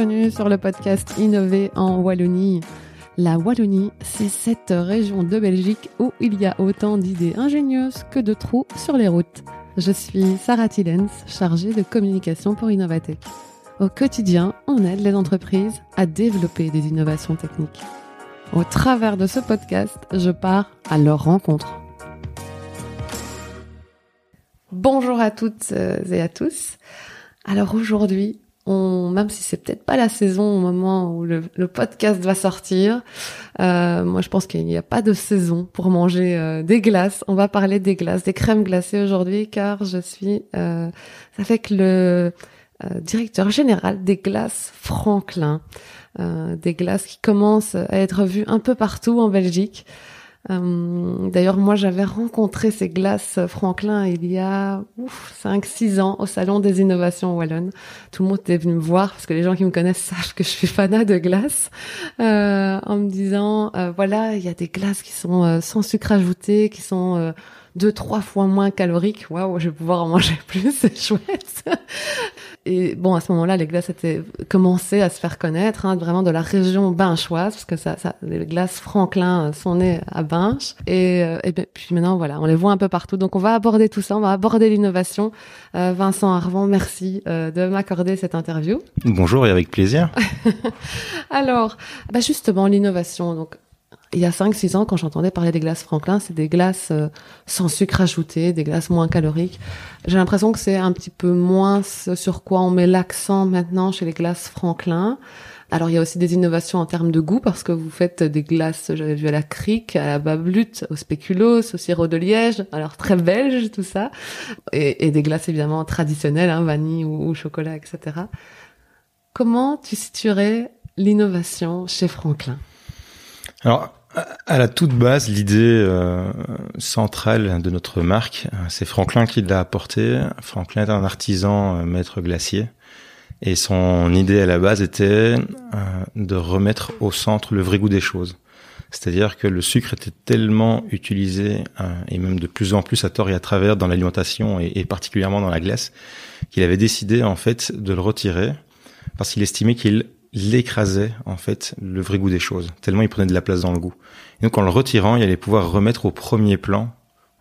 bienvenue sur le podcast Innover en Wallonie. La Wallonie, c'est cette région de Belgique où il y a autant d'idées ingénieuses que de trous sur les routes. Je suis Sarah Tillens, chargée de communication pour Innovatech. Au quotidien, on aide les entreprises à développer des innovations techniques. Au travers de ce podcast, je pars à leur rencontre. Bonjour à toutes et à tous. Alors aujourd'hui, même si c'est peut-être pas la saison au moment où le, podcast va sortir, euh, moi je pense qu'il n'y a pas de saison pour manger euh, des glaces. On va parler des glaces, des crèmes glacées aujourd'hui, car je suis euh, avec le directeur général des glaces Franklin, des glaces qui commencent à être vues un peu partout en Belgique. Euh, d'ailleurs, moi, j'avais rencontré ces glaces Franklin il y a 5-6 ans au Salon des Innovations Wallonne. Tout le monde était venu me voir parce que les gens qui me connaissent savent que je suis fanat de glace, euh, en me disant, euh, voilà, il y a des glaces qui sont euh, sans sucre ajouté, qui sont deux, trois fois moins caloriques. Waouh, je vais pouvoir en manger plus, c'est chouette. Et bon, à ce moment-là, les glaces étaient commencé à se faire connaître, hein, vraiment de la région binchoise, parce que ça, ça, les glaces Franklin sont nées à Binche. Et, euh, et puis maintenant, voilà, on les voit un peu partout. Donc, on va aborder tout ça, on va aborder l'innovation. Euh, Vincent Arvand, merci euh, de m'accorder cette interview. Bonjour et avec plaisir. Alors, bah justement, l'innovation. Donc, il y a 5-6 ans, quand j'entendais parler des glaces Franklin, c'est des glaces euh, sans sucre ajouté, des glaces moins caloriques. J'ai l'impression que c'est un petit peu moins ce sur quoi on met l'accent maintenant chez les glaces Franklin. Alors il y a aussi des innovations en termes de goût parce que vous faites des glaces, j'avais vu à la crique, à la bablute, au spéculoos, au sirop de liège, alors très belge tout ça, et, des glaces évidemment traditionnelles, hein, vanille ou, ou chocolat, etc. Comment tu situerais l'innovation chez Franklin? Alors à la toute base, l'idée euh, centrale de notre marque, euh, c'est Franklin qui l'a apporté. Franklin est un artisan euh, maître glacier. Et son idée à la base était de remettre au centre le vrai goût des choses. C'est-à-dire que le sucre était tellement utilisé, et même de plus en plus à tort et à travers dans l'alimentation et, et, particulièrement dans la glace, qu'il avait décidé en fait de le retirer parce qu'il estimait qu'il il écrasait en fait le vrai goût des choses, tellement il prenait de la place dans le goût. Et donc en le retirant, il allait pouvoir remettre au premier plan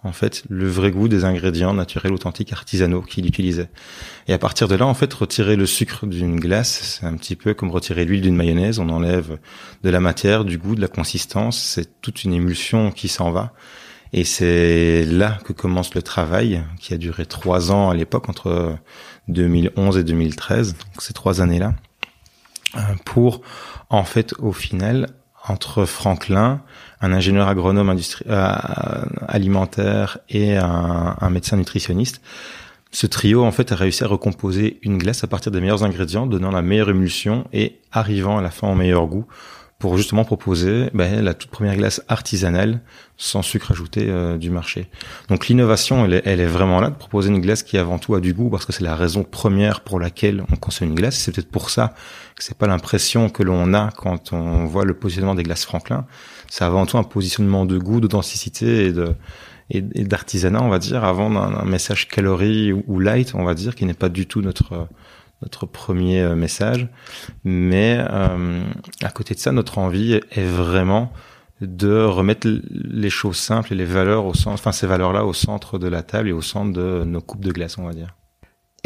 en fait le vrai goût des ingrédients naturels, authentiques, artisanaux qu'il utilisait. Et à partir de là, en fait, retirer le sucre d'une glace, c'est un petit peu comme retirer l'huile d'une mayonnaise. On enlève de la matière, du goût, de la consistance. C'est toute une émulsion qui s'en va. Et c'est là que commence le travail, qui a duré trois ans à l'époque, entre 2011 et 2013. Donc ces trois années-là pour en fait au final entre Franklin, un ingénieur agronome euh, alimentaire et un, un, médecin nutritionniste, ce trio en fait a réussi à recomposer une glace à partir des meilleurs ingrédients, donnant la meilleure émulsion et arrivant à la fin au meilleur goût pour justement proposer ben, la toute première glace artisanale sans sucre ajouté euh, du marché. Donc l'innovation, elle est, elle est, vraiment là de proposer une glace qui avant tout a du goût parce que c'est la raison première pour laquelle on consomme une glace. C'est peut-être pour ça que c'est pas l'impression que l'on a quand on voit le positionnement des glaces Franklin. C'est avant tout un positionnement de goût, d'authenticité et de et, d'artisanat, on va dire, avant un, message calorie ou light, on va dire, qui n'est pas du tout notre notre premier euh, message. Mais euh, à côté de ça, notre envie est vraiment de remettre les choses simples et les valeurs au centre, enfin ces valeurs-là au centre de la table et au centre de nos coupes de glace, on va dire.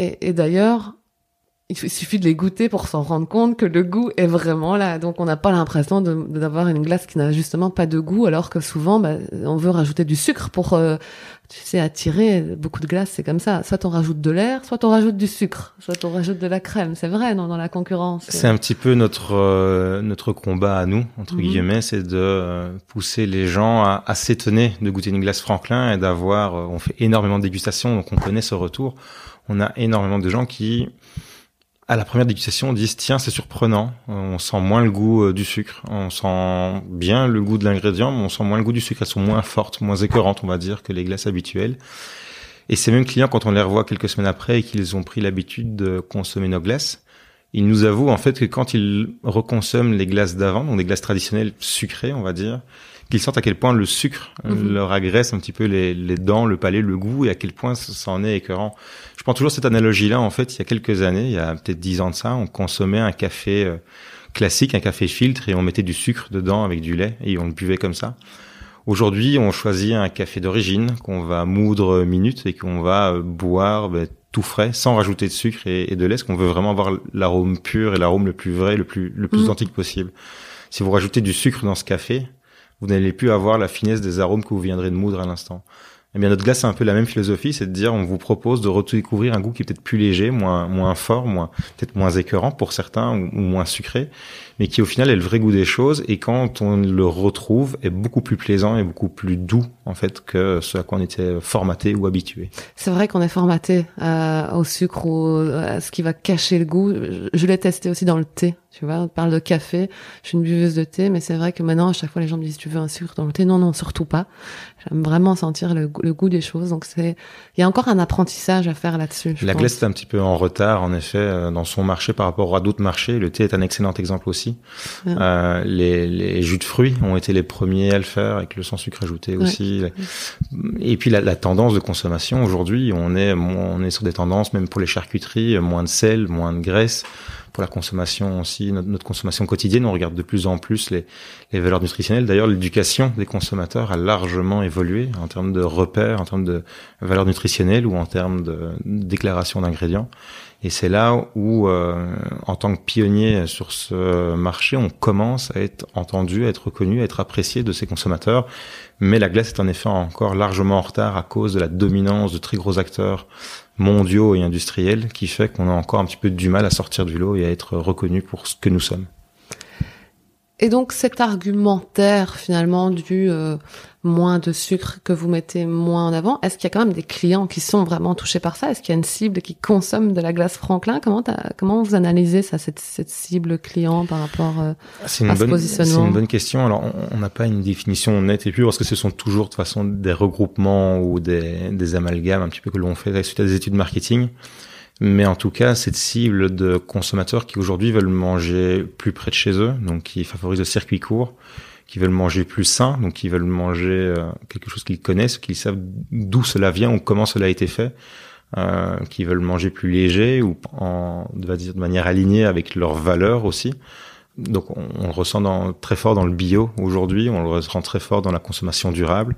Et, et d'ailleurs, il suffit de les goûter pour s'en rendre compte que le goût est vraiment là. Donc on n'a pas l'impression d'avoir une glace qui n'a justement pas de goût, alors que souvent bah, on veut rajouter du sucre pour, euh, tu sais, attirer. Beaucoup de glaces, c'est comme ça. Soit on rajoute de l'air, soit on rajoute du sucre, soit on rajoute de la crème. C'est vrai, non, dans la concurrence. C'est un petit peu notre euh, notre combat à nous, entre mhm. guillemets, c'est de euh, pousser les gens à, à s'étonner de goûter une glace Franklin et d'avoir. on fait énormément de dégustations, donc on connaît ce retour. On a énormément de gens qui à la première dégustation, on dit tiens, c'est surprenant. On sent moins le goût euh, du sucre. On sent bien le goût de l'ingrédient, mais on sent moins le goût du sucre. Elles sont moins fortes, moins écœurantes, on va dire, que les glaces habituelles. Et ces mêmes clients, quand on les revoit quelques semaines après et qu'ils ont pris l'habitude de consommer nos glaces, ils nous avouent en fait que quand ils reconsomment les glaces d'avant, donc des glaces traditionnelles sucrées, on va dire, qu'ils sentent à quel point le sucre Mhm. leur agresse un petit peu les, les dents, le palais, le goût, et à quel point ça en est écœurant. Je prends toujours cette analogie-là. En fait, il y a quelques années, il y a peut-être dix ans de ça, on consommait un café euh, classique, un café filtre, et on mettait du sucre dedans avec du lait, et on le buvait comme ça. Aujourd'hui, on choisit un café d'origine qu'on va moudre minute et qu'on va euh, boire ben, tout frais, sans rajouter de sucre et, et de lait, parce qu'on veut vraiment avoir l'arôme pur et l'arôme le plus vrai, le plus le plus Mhm. authentique possible. Si vous rajoutez du sucre dans ce café, vous n'allez plus avoir la finesse des arômes que vous viendrez de moudre à l'instant. Eh bien, notre glace, c'est un peu la même philosophie, c'est de dire, on vous propose de redécouvrir un goût qui est peut-être plus léger, moins, moins fort, moins, peut-être moins écœurant pour certains ou, ou moins sucré, mais qui au final est le vrai goût des choses et quand on le retrouve est beaucoup plus plaisant et beaucoup plus doux, en fait, que ce à quoi on était formaté ou habitué. C'est vrai qu'on est formaté euh, au sucre ou à ce qui va cacher le goût. Je, je l'ai testé aussi dans le thé. Tu vois, on parle de café. Je suis une buveuse de thé, mais c'est vrai que maintenant, à chaque fois, les gens me disent, tu veux un sucre dans le thé? Non, non, surtout pas. J'aime vraiment sentir le, goût- le goût des choses. Donc c'est, il y a encore un apprentissage à faire là-dessus. La pense. glace est un petit peu en retard, en effet, euh, dans son marché par rapport à d'autres marchés. Le thé est un excellent exemple aussi. Ouais. Euh, les, les jus de fruits ont été les premiers à le faire avec le sans sucre ajouté Ouais. aussi. Et puis la, la tendance de consommation aujourd'hui, on est on est sur des tendances même pour les charcuteries, moins de sel, moins de graisse. Pour la consommation aussi, notre, consommation quotidienne, on regarde de plus en plus les valeurs nutritionnelles. D'ailleurs, l'éducation des consommateurs a largement évolué en termes de repères, en termes de valeurs nutritionnelles ou en termes de déclaration d'ingrédients. Et c'est là où, euh, en tant que pionnier sur ce marché, on commence à être entendu, à être reconnu, à être apprécié de ces consommateurs. Mais la glace est en effet encore largement en retard à cause de la dominance de très gros acteurs mondiaux et industriels qui fait qu'on a encore un petit peu du mal à sortir du lot et à être reconnu pour ce que nous sommes. Et donc cet argumentaire finalement du euh, moins de sucre que vous mettez moins en avant, est-ce qu'il y a quand même des clients qui sont vraiment touchés par ça? Est-ce qu'il y a une cible qui consomme de la glace Franklin? Comment comment vous analysez ça cette, cette cible client par rapport euh, C'est à ce bonne, positionnement? c'est une bonne question. Alors, on- on n'a pas une définition nette et pure parce que ce sont toujours de toute façon des regroupements ou des, des amalgames un petit peu que l'on fait suite à des études marketing. Mais en tout cas, cette cible de consommateurs qui aujourd'hui veulent manger plus près de chez eux, donc qui favorisent le circuit court, qui veulent manger plus sain, donc qui veulent manger euh, quelque chose qu'ils connaissent, qu'ils savent d'où cela vient ou comment cela a été fait, euh, qui veulent manger plus léger ou en, de manière alignée avec leurs valeurs aussi. Donc on, on le ressent dans, très fort dans le bio aujourd'hui, on le ressent très fort dans la consommation durable.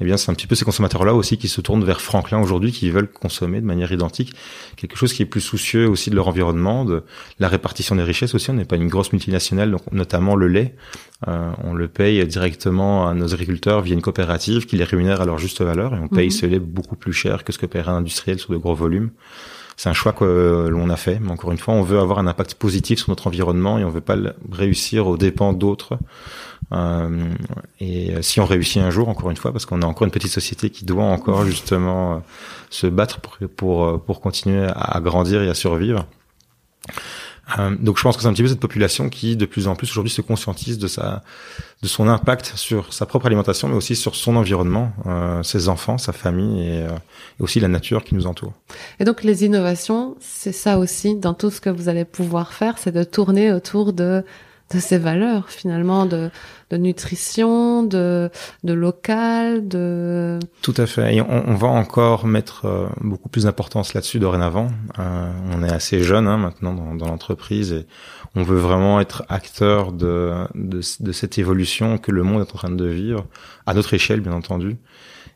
Eh bien, c'est un petit peu ces consommateurs-là aussi qui se tournent vers Franklin aujourd'hui, qui veulent consommer de manière identique quelque chose qui est plus soucieux aussi de leur environnement, de la répartition des richesses aussi. On n'est pas une grosse multinationale, donc notamment le lait, euh, on le paye directement à nos agriculteurs via une coopérative qui les rémunère à leur juste valeur et on paye Mhm. ce lait beaucoup plus cher que ce que paierait un industriel sur de gros volumes. C'est un choix que l'on a fait, mais encore une fois, on veut avoir un impact positif sur notre environnement et on veut pas le réussir aux dépens d'autres. Euh, et si on réussit un jour, encore une fois, parce qu'on est encore une petite société qui doit encore justement euh, se battre pour pour, pour continuer à grandir et à survivre. Euh, donc je pense que c'est un petit peu cette population qui de plus en plus aujourd'hui se conscientise de sa de son impact sur sa propre alimentation mais aussi sur son environnement, euh, ses enfants, sa famille et, euh, et aussi la nature qui nous entoure. Et donc les innovations, c'est ça aussi dans tout ce que vous allez pouvoir faire, c'est de tourner autour de de ces valeurs finalement de de nutrition, de de local, de Tout à fait. Et on, on va encore mettre euh, beaucoup plus d'importance là-dessus dorénavant. Euh, on est assez jeune hein, maintenant dans, dans l'entreprise et on veut vraiment être acteur de, de, de cette évolution que le monde est en train de vivre à notre échelle, bien entendu.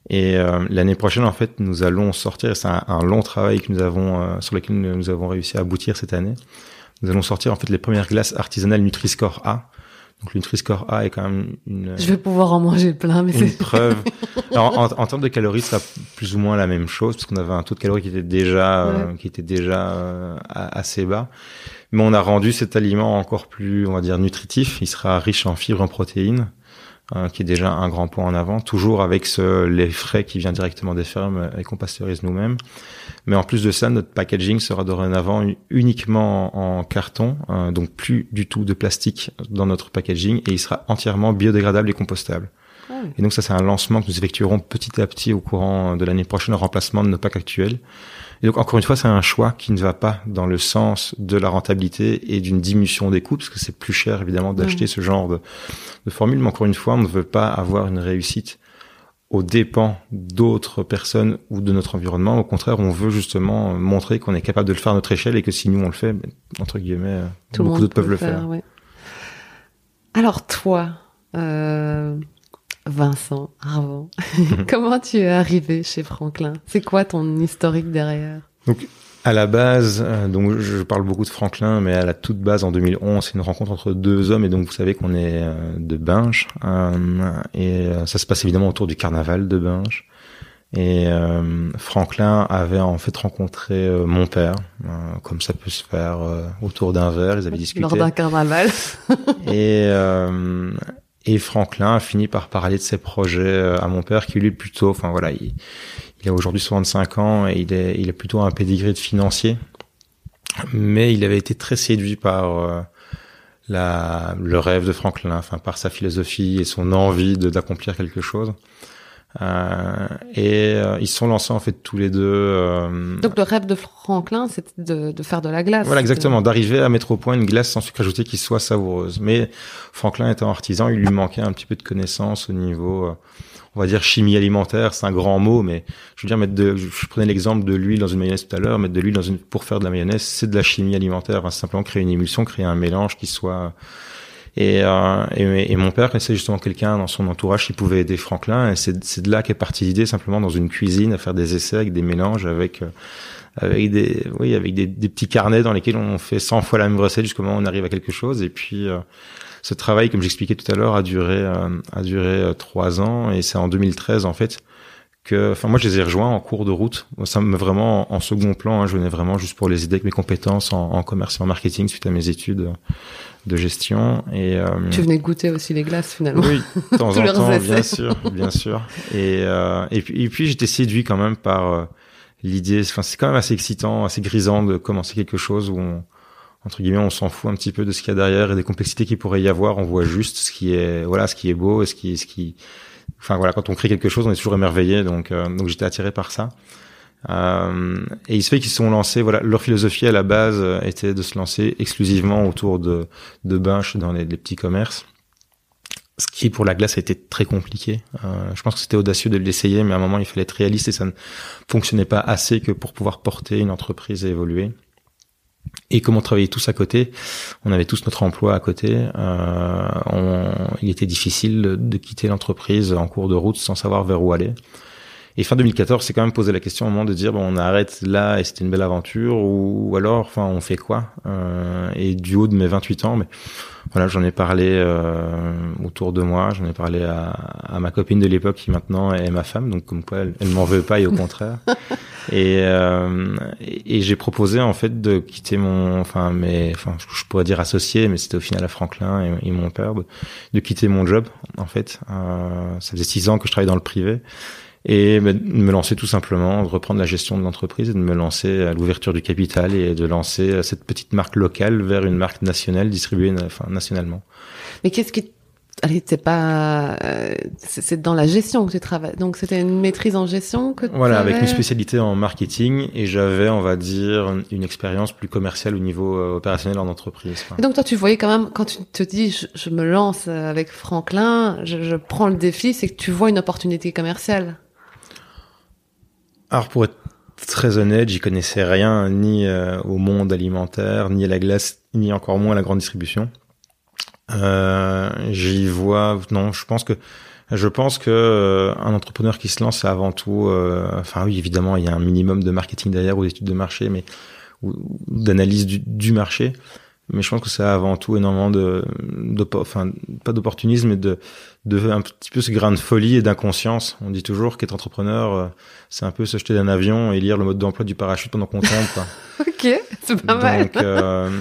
Et euh, l'année prochaine, en fait, nous allons sortir. C'est un, un long travail que nous avons euh, sur lequel nous avons réussi à aboutir cette année. Nous allons sortir en fait les premières glaces artisanales Nutri-Score A. Donc le Nutri-Score A est quand même une, je vais pouvoir en manger plein mais une c'est preuve. Alors, en, en termes de calories, ça plus ou moins la même chose, parce qu'on avait un taux de calories qui était déjà, euh, qui était déjà euh, assez bas. Mais on a rendu cet aliment encore plus, on va dire, nutritif. Il sera riche en fibres, en protéines, euh, qui est déjà un grand point en avant. Toujours avec ce lait frais qui vient directement des fermes et qu'on pasteurise nous-mêmes. Mais en plus de ça, notre packaging sera dorénavant uniquement en, en carton, euh, donc plus du tout de plastique dans notre packaging, et il sera entièrement biodégradable et compostable. Ah. Et donc ça, c'est un lancement que nous effectuerons petit à petit au courant de l'année prochaine en remplacement de nos packs actuels. Et donc encore une fois, c'est un choix qui ne va pas dans le sens de la rentabilité et d'une diminution des coûts, parce que c'est plus cher évidemment d'acheter ce genre de, de formule. Mais encore une fois, on ne veut pas avoir une réussite aux dépens d'autres personnes ou de notre environnement. Au contraire, on veut justement montrer qu'on est capable de le faire à notre échelle et que si nous on le fait, entre guillemets, beaucoup d'autres peuvent le faire. Alors toi, euh, Vincent Arvon, comment tu es arrivé chez Franklin? C'est quoi ton historique derrière? Donc, à la base, euh, donc je parle beaucoup de Franklin, mais à la toute base en 2011, c'est une rencontre entre deux hommes et donc vous savez qu'on est euh, de Binge euh, et ça se passe évidemment autour du carnaval de Binge. Et Franklin avait en fait rencontré mon père, comme ça peut se faire autour d'un verre. Ils avaient discuté lors d'un carnaval. et et Franklin a fini par parler de ses projets à mon père, qui lui plutôt, enfin voilà, il, a aujourd'hui 65 ans et il est, a plutôt un pédigré de financier. Mais il avait été très séduit par euh, le rêve de Franklin, enfin par sa philosophie et son envie d'accomplir quelque chose. Euh, et euh, ils se sont lancés en fait tous les deux. Euh, Donc le rêve de Franklin, c'était de, de, faire de la glace. Voilà exactement, d'arriver à mettre au point une glace sans sucre ajouté qui soit savoureuse. Mais Franklin étant artisan, il lui manquait un petit peu de connaissances au niveau on va dire chimie alimentaire, c'est un grand mot, mais je veux dire mettre de, je prenais l'exemple de l'huile dans une mayonnaise tout à l'heure, mettre de l'huile dans une pour faire de la mayonnaise, c'est de la chimie alimentaire, enfin, simplement créer une émulsion, créer un mélange qui soit et, euh, et, mon père connaissait justement quelqu'un dans son entourage qui pouvait aider Franklin, et c'est de là qu'est partie l'idée simplement dans une cuisine à faire des essais avec des mélanges, avec euh, avec des oui avec des, des, petits carnets dans lesquels on fait 100 fois la même recette jusqu'au moment où on arrive à quelque chose, et puis euh, ce travail, comme j'expliquais tout à l'heure, a duré euh, a duré euh, trois ans et c'est en 2013 en fait que, enfin moi je les ai rejoints en cours de route. Ça me vraiment en, second plan. Hein, je venais vraiment juste pour les aider avec mes compétences en, en, commerce et en marketing suite à mes études de gestion. Et euh, tu venais goûter aussi les glaces finalement. Oui, de temps en temps, bien sûr, bien sûr. Et et puis et puis j'étais séduit quand même par l'idée. Enfin c'est quand même assez excitant, assez grisant de commencer quelque chose où on entre guillemets, on s'en fout un petit peu de ce qu'il y a derrière et des complexités qu'il pourrait y avoir. On voit juste ce qui est, voilà, ce qui est beau et ce qui, ce qui, enfin voilà, quand on crée quelque chose, on est toujours émerveillé. Donc, euh, donc j'étais attiré par ça. Euh, et il se fait qu'ils sont lancés. Voilà, leur philosophie à la base euh, était de se lancer exclusivement autour de de Binche dans les, les, petits commerces. Ce qui pour la glace a été très compliqué. Euh, je pense que c'était audacieux de l'essayer, mais à un moment il fallait être réaliste et ça ne fonctionnait pas assez que pour pouvoir porter une entreprise et évoluer. Et comme on travaillait tous à côté, on avait tous notre emploi à côté, euh, on, il était difficile de, quitter l'entreprise en cours de route sans savoir vers où aller. Et fin 2014, c'est quand même posé la question au moment de dire bon, on arrête là et c'était une belle aventure ou, alors, enfin, on fait quoi euh, Et du haut de mes 28 ans, mais voilà, j'en ai parlé euh, autour de moi, j'en ai parlé à, à ma copine de l'époque qui maintenant est ma femme, donc comme quoi elle, elle m'en veut pas et au contraire. Et, euh, et, j'ai proposé en fait de quitter mon, enfin, mais, enfin, je pourrais dire associé, mais c'était au final à Franklin et, mon père de, quitter mon job en fait. Euh, ça faisait six ans que je travaillais dans le privé et de me lancer tout simplement, de reprendre la gestion de l'entreprise et de me lancer à l'ouverture du capital et de lancer cette petite marque locale vers une marque nationale distribuée enfin, nationalement. Mais qu'est-ce qui Allez, c'est pas, euh, c'est dans la gestion que tu travailles. Donc c'était une maîtrise en gestion que. Voilà, avec une spécialité en marketing et j'avais, on va dire, une expérience plus commerciale au niveau euh, opérationnel en entreprise. donc toi, tu voyais quand même quand tu te dis, je, me lance avec Franklin, je, je prends le défi, c'est que tu vois une opportunité commerciale. Alors pour être très honnête, j'y connaissais rien ni euh, au monde alimentaire, ni à la glace, ni encore moins à la grande distribution. Euh, j'y vois, non, je pense que je pense que euh, un entrepreneur qui se lance, c'est avant tout, euh, enfin oui, évidemment, il y a un minimum de marketing derrière ou d'études de marché, mais ou, d'analyse du, du, marché. Mais je pense que c'est avant tout énormément de, de enfin pas d'opportunisme, mais de, de un petit peu ce grain de folie et d'inconscience. On dit toujours qu'être entrepreneur, c'est un peu se jeter d'un avion et lire le mode d'emploi du parachute pendant qu'on tombe. Quoi. ok, c'est pas mal. Donc,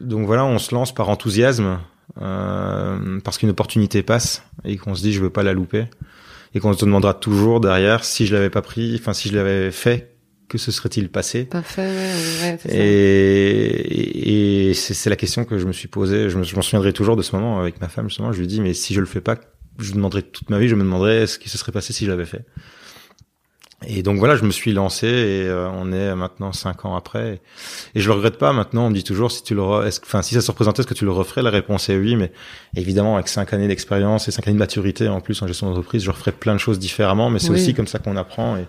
donc voilà, on se lance par enthousiasme euh, parce qu'une opportunité passe et qu'on se dit je veux pas la louper et qu'on se demandera toujours derrière si je l'avais pas pris, enfin si je l'avais fait, que se serait-il passé Pas fait, ouais, ouais, Et, et c'est la question que je me suis posée. Je m'en souviendrai toujours de ce moment avec ma femme justement. Je lui dis mais si je le fais pas, je demanderai toute ma vie, je me demanderais ce qui se serait passé si je l'avais fait. Et donc voilà, je me suis lancé et euh, on est maintenant cinq ans après. Et je le regrette pas. Maintenant, on me dit toujours si tu le, enfin si ça se représentait, est-ce que tu le referais? La réponse est oui. Mais évidemment, avec cinq années d'expérience et cinq années de maturité en plus en gestion d'entreprise, je referais plein de choses différemment. Mais c'est aussi comme ça qu'on apprend. Et,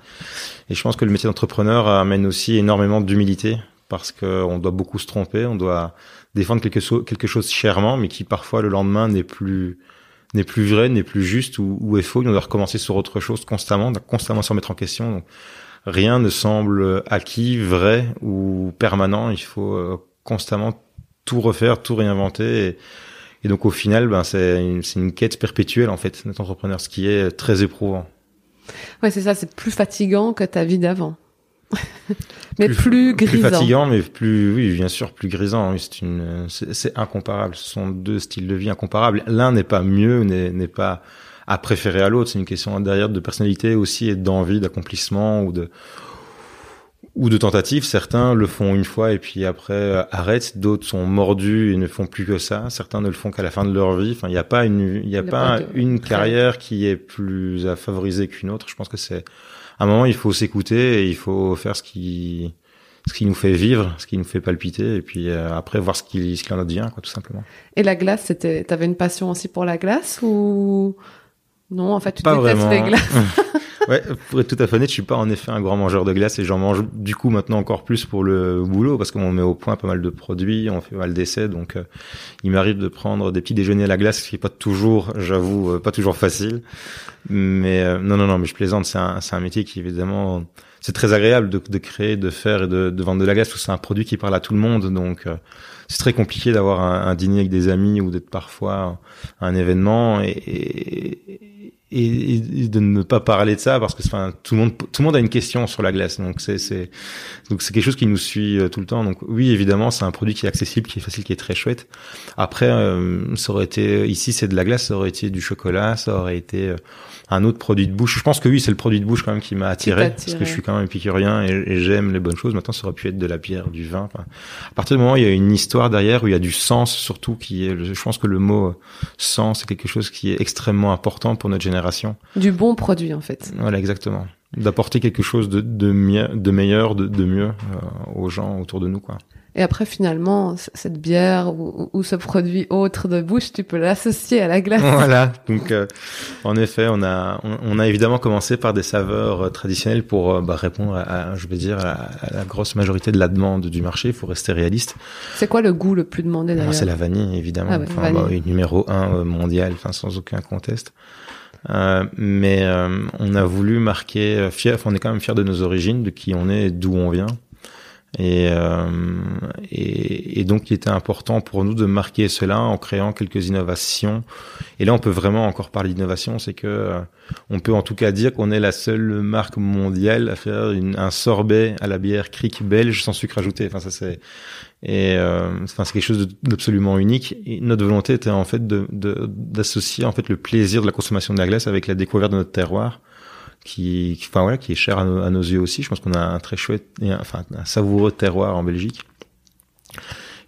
et, je pense que le métier d'entrepreneur amène aussi énormément d'humilité parce qu'on doit beaucoup se tromper, on doit défendre quelque chose, quelque chose chèrement, mais qui parfois le lendemain n'est plus n'est plus vrai, n'est plus juste ou, est faux. On doit recommencer sur autre chose constamment, constamment se remettre en question. Donc, rien ne semble acquis, vrai ou permanent. Il faut euh, constamment tout refaire, tout réinventer. Et, et donc au final, ben, c'est une, une, quête perpétuelle en fait, notre entrepreneur, ce qui est très éprouvant. Ouais, c'est ça, c'est plus fatigant que ta vie d'avant. Mais plus, grisant. Plus fatigant, mais plus, oui, bien sûr, plus grisant. c'est une, c'est incomparable. Ce sont deux styles de vie incomparables. L'un n'est pas mieux, n'est pas à préférer à l'autre. C'est une question derrière de personnalité aussi et d'envie, d'accomplissement ou de, ou de tentative. Certains le font une fois et puis après euh, arrêtent. D'autres sont mordus et ne font plus que ça. Certains ne le font qu'à la fin de leur vie. Enfin, il n'y a pas une, il y a pas, une carrière qui est plus à favoriser qu'une autre. Je pense que c'est à un moment, il faut s'écouter et il faut faire ce qui ce qui nous fait vivre, ce qui nous fait palpiter, et puis euh, après voir ce qui ce qu'il en devient, quoi, tout simplement. Et la glace, c'était, t'avais une passion aussi pour la glace ou? Non En fait, tu pas détestes vraiment. les glaces. ouais, pour être tout à fait honnête, je suis pas en effet un grand mangeur de glace et j'en mange du coup maintenant encore plus pour le boulot parce qu'on met au point pas mal de produits, on fait pas mal d'essais, donc euh, il m'arrive de prendre des petits déjeuners à la glace, ce qui est pas toujours, j'avoue, euh, pas toujours facile. Mais euh, non, non, non, mais je plaisante. C'est un, c'est un métier qui évidemment, c'est très agréable de, de, créer, de faire et de, de vendre de la glace. C'est un produit qui parle à tout le monde, donc c'est très compliqué d'avoir un, un, dîner avec des amis ou d'être parfois à un événement et et, et, de ne pas parler de ça parce que enfin tout le monde tout le monde a une question sur la glace. Donc c'est c'est donc c'est quelque chose qui nous suit euh, tout le temps. Donc oui évidemment c'est un produit qui est accessible qui est facile qui est très chouette. Après euh, ça aurait été ici c'est de la glace ça aurait été du chocolat ça aurait été euh, un autre produit de bouche. Je pense que oui c'est le produit de bouche quand même qui m'a attiré, attiré, parce que je suis quand même épicurien et, et j'aime les bonnes choses. Maintenant ça aurait pu être de la bière du vin enfin, à partir du moment où il y a une histoire derrière où il y a du sens surtout qui est je pense que le mot sens c'est quelque chose qui est extrêmement important pour notre génération du bon produit, en fait. Voilà, exactement. D'apporter quelque chose de, de, de meilleur, de, de mieux euh, aux gens autour de nous, quoi. Et après, finalement, cette bière ou, ou, ce produit autre de bouche, tu peux l'associer à la glace. Voilà. Donc, euh, en effet, on a, on, on, a évidemment commencé par des saveurs euh, traditionnelles pour euh, bah, répondre à, je veux dire, à, la grosse majorité de la demande du marché. Il faut rester réaliste. C'est quoi le goût le plus demandé d'ailleurs C'est la vanille, évidemment. Ah ouais, enfin, vanille. Bah, numéro un mondial, enfin, sans aucun conteste. Euh, mais euh, on a voulu marquer euh, fier, on est quand même fier de nos origines, de qui on est, d'où on vient. Et, euh, et, et, donc, il était important pour nous de marquer cela en créant quelques innovations. Et là, on peut vraiment encore parler d'innovation, c'est que on peut en tout cas dire qu'on est la seule marque mondiale à faire une, un sorbet à la bière cric belge sans sucre ajouté. Enfin, ça c'est et euh, enfin c'est quelque chose d'absolument unique. Et notre volonté était en fait d'associer en fait le plaisir de la consommation de la glace avec la découverte de notre terroir, qui, enfin voilà, qui est cher à, nos yeux aussi. Je pense qu'on a un très chouette, enfin un savoureux terroir en Belgique.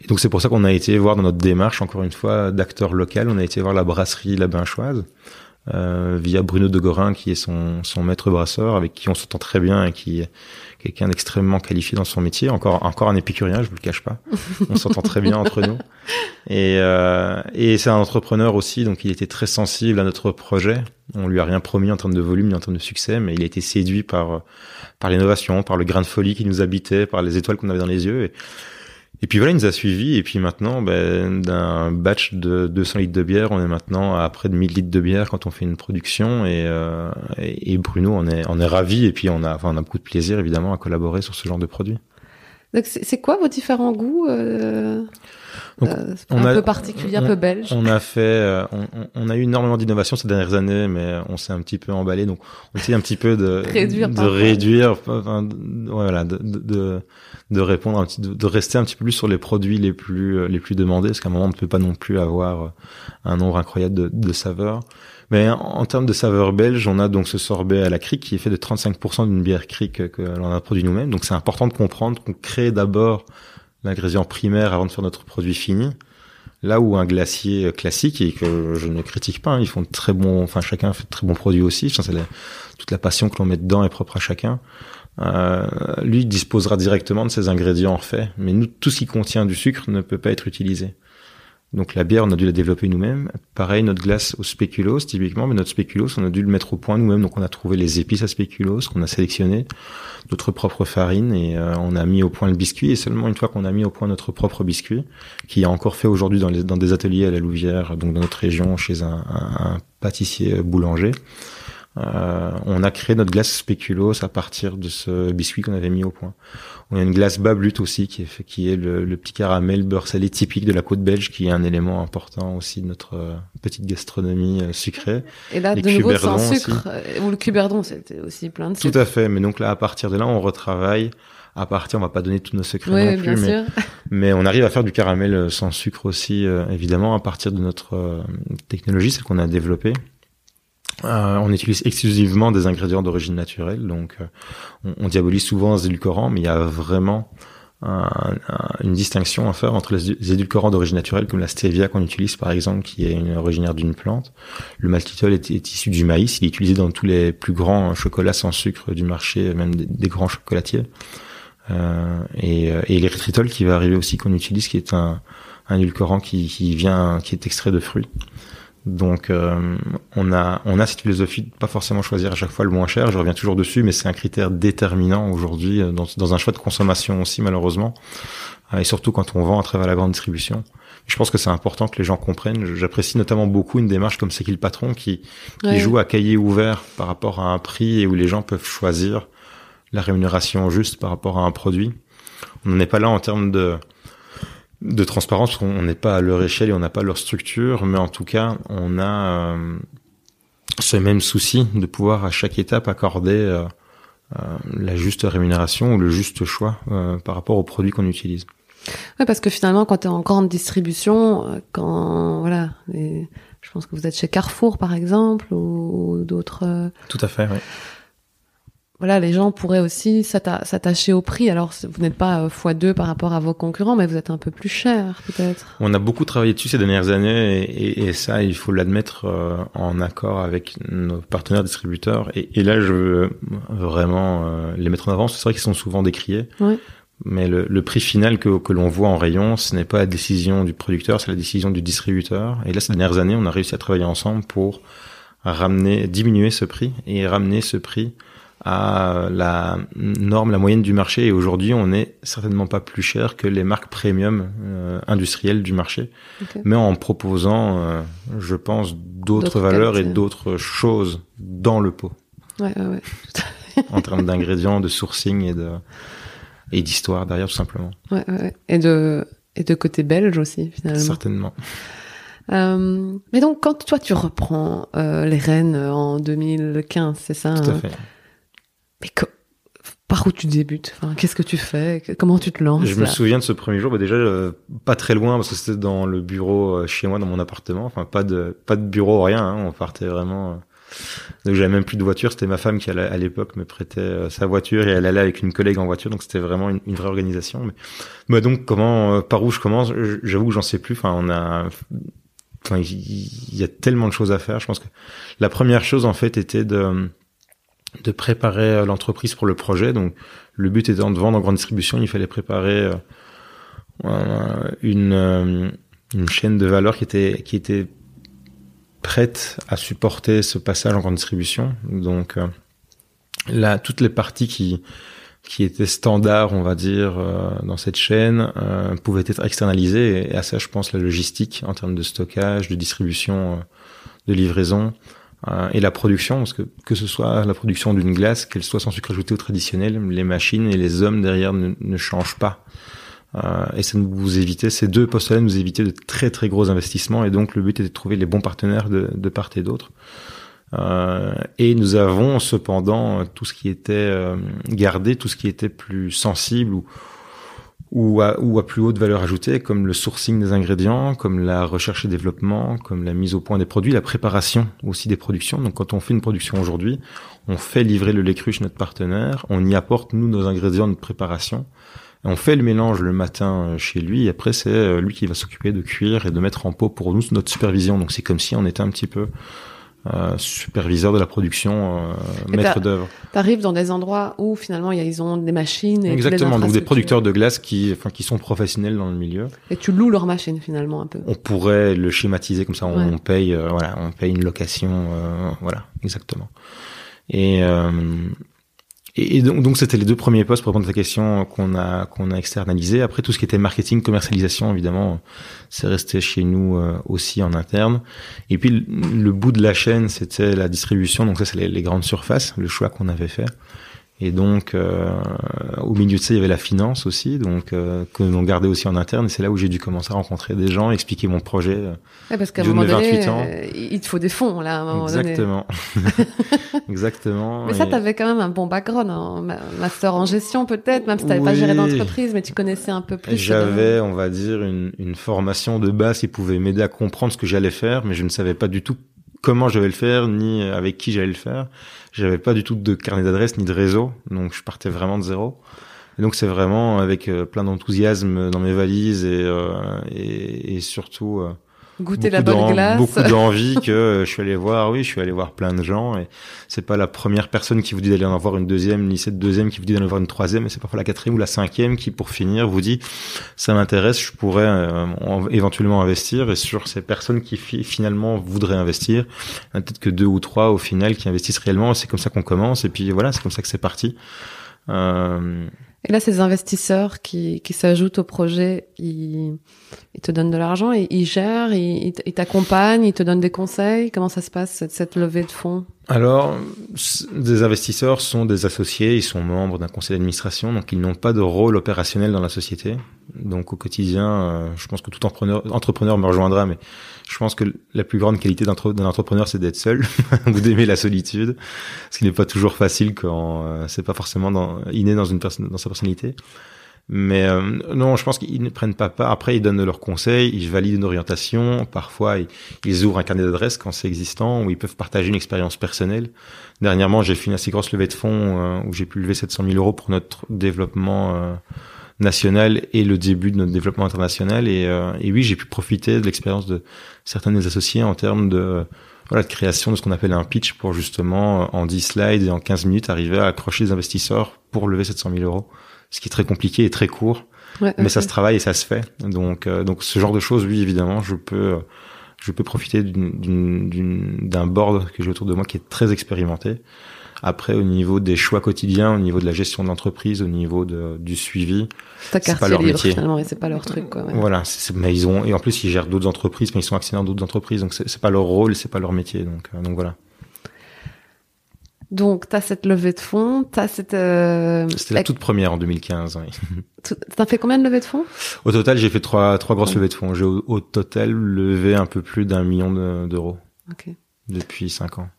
Et donc c'est pour ça qu'on a été voir dans notre démarche, encore une fois, d'acteur local, on a été voir la brasserie La Binchoise, euh, via Bruno de Gorin, qui est son, son maître brasseur, avec qui on s'entend très bien et qui quelqu'un d'extrêmement qualifié dans son métier. Encore, encore un épicurien, je vous le cache pas. On s'entend très bien entre nous. Et, euh, et c'est un entrepreneur aussi, donc il était très sensible à notre projet. On lui a rien promis en termes de volume ni en termes de succès, mais il a été séduit par par l'innovation, par le grain de folie qui nous habitait, par les étoiles qu'on avait dans les yeux. Et, et puis voilà, il nous a suivis. Et puis maintenant, ben, d'un batch de 200 litres de bière, on est maintenant à près de 1000 litres de bière quand on fait une production. Et, euh, Bruno, on est, ravis. Et puis on a, enfin, on a beaucoup de plaisir évidemment à collaborer sur ce genre de produit. Donc c'est quoi vos différents goûts euh, Donc, euh, un a, peu particulier, un peu belge On a fait, euh, on, on, a eu énormément d'innovations ces dernières années, mais on s'est un petit peu emballé. Donc on essaie un petit peu de réduire, de réduire, enfin, voilà, de, de, de répondre, un petit, de, rester un petit peu plus sur les produits les plus les plus demandés, parce qu'à un moment on ne peut pas non plus avoir un nombre incroyable de, de saveurs. Mais en, termes de saveur belge, on a donc ce sorbet à la crique qui est fait de 35% d'une bière crique que l'on a produit nous-mêmes. Donc c'est important de comprendre qu'on crée d'abord l'ingrédient primaire avant de faire notre produit fini. Là où un glacier classique et que je ne critique pas, hein, ils font de très bons, enfin chacun fait de très bons produits aussi. c'est toute la passion que l'on met dedans est propre à chacun. Euh, lui disposera directement de ses ingrédients en fait, mais nous, tout ce qui contient du sucre ne peut pas être utilisé. Donc la bière, on a dû la développer nous-mêmes. Pareil, notre glace au spéculoos, typiquement, mais notre spéculoos, on a dû le mettre au point nous-mêmes. Donc on a trouvé les épices à spéculoos qu'on a sélectionné, notre propre farine, et euh, on a mis au point le biscuit. Et seulement une fois qu'on a mis au point notre propre biscuit, qui est encore fait aujourd'hui dans, des ateliers à la Louvière, donc dans notre région, chez un pâtissier boulanger, euh, on a créé notre glace spéculoos à partir de ce biscuit qu'on avait mis au point. On a une glace bablut aussi qui est, qui est le, petit caramel beurre salé typique de la côte belge, qui est un élément important aussi de notre euh, petite gastronomie euh, sucrée. Et là, de nouveau, sans sucre, ou le cuberdon, c'était aussi plein de sucre. Tout à fait. Mais donc là, à partir de là, on retravaille à partir, on va pas donner tous nos secrets non plus, mais, mais, on arrive à faire du caramel sans sucre aussi, évidemment, à partir de notre technologie, celle qu'on a développée. Euh, on utilise exclusivement des ingrédients d'origine naturelle, donc euh, on, diabolise souvent les édulcorants, mais il y a vraiment une distinction à faire entre les édulcorants d'origine naturelle, comme la stevia qu'on utilise par exemple, qui est une originaire d'une plante. Le maltitol est, issu du maïs, il est utilisé dans tous les plus grands chocolats sans sucre du marché, même des, grands chocolatiers. Euh, et, et l'érythritol qui va arriver aussi qu'on utilise, qui est un, un édulcorant qui, qui vient, qui est extrait de fruits. Donc euh, on a on a cette philosophie de pas forcément choisir à chaque fois le moins cher. Je reviens toujours dessus, mais c'est un critère déterminant aujourd'hui euh, dans, dans, un choix de consommation aussi malheureusement, euh, et surtout quand on vend à travers la grande distribution. Je pense que c'est important que les gens comprennent. J'apprécie notamment beaucoup une démarche comme c'est qui le patron qui, qui joue à cahier ouvert par rapport à un prix et où les gens peuvent choisir la rémunération juste par rapport à un produit. On n'est pas là en termes de de transparence, on n'est pas à leur échelle et on n'a pas leur structure, mais en tout cas, on a euh, ce même souci de pouvoir à chaque étape accorder euh, euh, la juste rémunération ou le juste choix par rapport aux produits qu'on utilise. Ouais, parce que finalement, quand tu es en grande distribution, quand voilà, je pense que vous êtes chez Carrefour par exemple ou, d'autres. Tout à fait, oui voilà, les gens pourraient aussi s'attacher au prix. Alors, vous n'êtes pas euh, x2 par rapport à vos concurrents, mais vous êtes un peu plus cher, peut-être. On a beaucoup travaillé dessus ces dernières années, et, et, ça, il faut l'admettre euh, en accord avec nos partenaires distributeurs. Et, et là, je veux vraiment euh, les mettre en avant. C'est vrai qu'ils sont souvent décriés. Oui. Mais le, le, prix final que, que l'on voit en rayon, ce n'est pas la décision du producteur, c'est la décision du distributeur. Et là, ces dernières années, on a réussi à travailler ensemble pour ramener, diminuer ce prix et ramener ce prix à la norme, la moyenne du marché. Et aujourd'hui, on n'est certainement pas plus cher que les marques premium euh, industrielles du marché, mais en proposant, euh, je pense, d'autres valeurs et d'autres choses dans le pot. Ouais, ouais, ouais. en termes d'ingrédients, de sourcing et de et d'histoire derrière, tout simplement. Ouais, ouais. Et de et de côté belge aussi, finalement. Certainement. Euh, mais donc, quand toi tu reprends euh, les rênes en 2015, c'est ça Tout à hein? fait mais par où tu débutes? Enfin, Qu'est-ce que tu fais? Comment tu te lances Je me souviens de ce premier jour, bah déjà euh, pas très loin parce que c'était dans le bureau euh, chez moi, dans mon appartement. Enfin pas de pas de bureau rien. Hein, on partait vraiment. Euh. Donc j'avais même plus de voiture. C'était ma femme qui à l'époque me prêtait sa voiture et elle allait avec une collègue en voiture. Donc c'était vraiment une, vraie organisation. Mais bah donc comment par où je commence? J'avoue que j'en sais plus. Enfin on a Enfin, il y a tellement de choses à faire. Je pense que la première chose en fait était de de préparer euh, l'entreprise pour le projet. Donc, le but étant de vendre en grande distribution, il fallait préparer euh, une, euh, une chaîne de valeur qui était qui était prête à supporter ce passage en grande distribution. Donc, là, toutes les parties qui qui étaient standards, on va dire, dans cette chaîne, pouvaient être externalisées. Et à ça, je pense, la logistique en termes de stockage, de distribution, de livraison, euh, et la production, parce que que ce soit la production d'une glace, qu'elle soit sans sucre ajouté ou traditionnelle, les machines et les hommes derrière ne, changent pas. Euh, et ça nous vous ces deux postes-là nous éviter de très très gros investissements. Et donc le but était de trouver les bons partenaires de, part et d'autre. Euh, et nous avons cependant tout ce qui était gardé, tout ce qui était plus sensible ou, ou à, ou à plus haute valeur ajoutée, comme le sourcing des ingrédients, comme la recherche et développement, comme la mise au point des produits, la préparation aussi des productions. Donc quand on fait une production aujourd'hui, on fait livrer le lait cru chez notre partenaire, on y apporte nous nos ingrédients, notre préparation, on fait le mélange le matin chez lui. Et après, c'est lui qui va s'occuper de cuire et de mettre en pot pour nous notre supervision. Donc c'est comme si on était un petit peu euh, superviseur de la production, euh, maître d'œuvre. T'arrives dans des endroits où finalement ils ont des machines. Et Exactement, donc des producteurs de glace qui, enfin, qui sont professionnels dans le milieu. Et tu loues leurs machines finalement un peu. On pourrait le schématiser comme ça. On, paye, euh, voilà, on paye une location, euh, voilà, exactement. Et et, donc, c'était les deux premiers postes pour répondre à ta question qu'on a qu'on a externalisé. Après, tout ce qui était marketing, commercialisation, évidemment, c'est resté chez nous euh, aussi en interne. Et puis le, bout de la chaîne, c'était la distribution. Donc ça, c'est les, grandes surfaces, le choix qu'on avait fait. Et donc, euh, au milieu de ça, il y avait la finance aussi, donc euh, que l'on gardait aussi en interne. Et c'est là où j'ai dû commencer à rencontrer des gens, expliquer mon projet. Euh, ouais, parce qu'à un moment donné, euh, il te faut des fonds là. À un moment Exactement. Exactement. Mais ça, tu avais quand même un bon background, hein. master en gestion peut-être, même si t'avais pas géré d'entreprise, mais tu connaissais un peu plus. J'avais, on va dire, une, une formation de base qui pouvait m'aider à comprendre ce que j'allais faire, mais je ne savais pas du tout comment je vais le faire, ni avec qui j'allais le faire. J'avais pas du tout de carnet d'adresse ni de réseau, donc je partais vraiment de zéro. Et donc c'est vraiment avec euh, plein d'enthousiasme dans mes valises et, euh, et, et, surtout euh, goûter la bonne glace. Beaucoup d'envie que euh, je suis allé voir, oui, je suis allé voir plein de gens et c'est pas la première personne qui vous dit d'aller en voir une deuxième, ni cette deuxième qui vous dit d'aller en voir une troisième, mais c'est parfois la quatrième ou la cinquième qui, pour finir, vous dit ça m'intéresse, je pourrais euh, éventuellement investir et sur ces personnes qui finalement voudraient investir, peut-être que deux ou trois au final qui investissent réellement, c'est comme ça qu'on commence et puis voilà, c'est comme ça que c'est parti. Euh, et là, ces investisseurs qui, qui s'ajoutent au projet, ils, ils te donnent de l'argent, ils, gèrent, ils, ils t'accompagnent, ils te donnent des conseils. Comment ça se passe, cette, cette levée de fonds? Alors, des investisseurs sont des associés, ils sont membres d'un conseil d'administration, donc ils n'ont pas de rôle opérationnel dans la société. Donc au quotidien, euh, je pense que tout entrepreneur, entrepreneur me rejoindra, mais je pense que la plus grande qualité d'un entrepreneur, c'est d'être seul ou d'aimer la solitude, ce qui n'est pas toujours facile quand euh, c'est pas forcément dans, inné dans une personne, dans sa personnalité. Mais euh, non, je pense qu'ils ne prennent pas part. Après, ils donnent leurs conseils, ils valident une orientation. Parfois, ils, ouvrent un carnet d'adresses quand c'est existant, où ils peuvent partager une expérience personnelle. Dernièrement, j'ai fait une assez grosse levée de fonds euh, où j'ai pu lever 700 000 euros pour notre développement national et le début de notre développement international. Et, euh, et oui, j'ai pu profiter de l'expérience de certains de mes associés en termes de voilà, de création de ce qu'on appelle un pitch pour justement, en 10 slides et en 15 minutes, arriver à accrocher des investisseurs pour lever 700 000 euros. Ce qui est très compliqué et très court. mais ça se travaille et ça se fait. Donc, euh, donc ce genre de choses, oui, évidemment, je peux, je peux profiter d'un board que j'ai autour de moi qui est très expérimenté. Après, au niveau des choix quotidiens, au niveau de la gestion de l'entreprise, au niveau de, du suivi, c'est pas leur métier. Finalement, c'est pas leur truc. Quoi, Voilà, mais ils ont et en plus ils gèrent d'autres entreprises, mais ils sont actionnaires d'autres entreprises, donc c'est pas leur rôle, c'est pas leur métier, donc euh, donc voilà. Donc, tu as cette levée de fonds, tu as cette... Euh... C'était la toute première en 2015, oui. T'as fait combien de levées de fonds? Au total, j'ai fait trois, trois grosses levées de fonds. J'ai au, total levé un peu plus d'un million d'euros. ok Depuis cinq ans.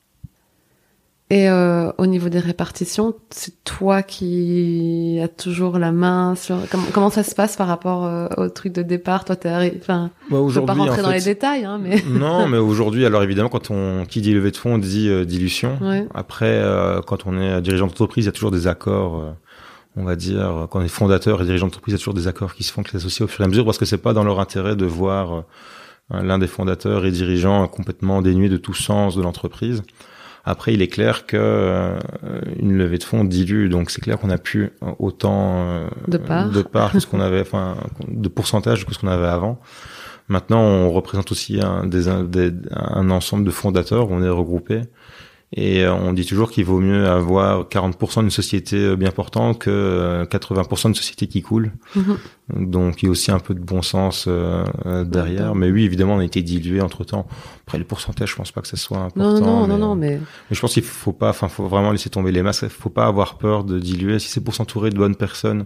Et euh, au niveau des répartitions, c'est toi qui as toujours la main sur comment, comment ça se passe par rapport euh, au truc de départ? Toi, t'es enfin, bah je pas rentrer dans les détails, hein, mais non, mais aujourd'hui, alors évidemment, quand on qui dit levée de fonds, on dit euh, dilution. Après, euh, quand on est dirigeant d'entreprise, il y a toujours des accords. on va dire, quand on est fondateur et dirigeant d'entreprise, il y a toujours des accords qui se font avec les associés au fur et à mesure, parce que c'est pas dans leur intérêt de voir l'un des fondateurs et dirigeants complètement dénué de tout sens de l'entreprise. Après, il est clair que euh, une levée de fonds dilue, donc c'est clair qu'on a plus autant euh, de parts de part que ce qu'on avait, enfin, de pourcentage que ce qu'on avait avant. Maintenant, on représente aussi un, des, un ensemble de fondateurs où on est regroupé. Et euh, on dit toujours qu'il vaut mieux avoir 40% d'une société euh, bien portante que 80% d'une société qui coule. Mhm. Donc il y a aussi un peu de bon sens euh, derrière. Mais oui, évidemment, on a été dilué entre temps. Après les pourcentages, je pense pas que ce soit important. Non, non, non, non, mais... mais je pense qu'il faut pas, enfin, faut vraiment laisser tomber les masses. Faut pas avoir peur de diluer. Si c'est pour s'entourer de bonnes personnes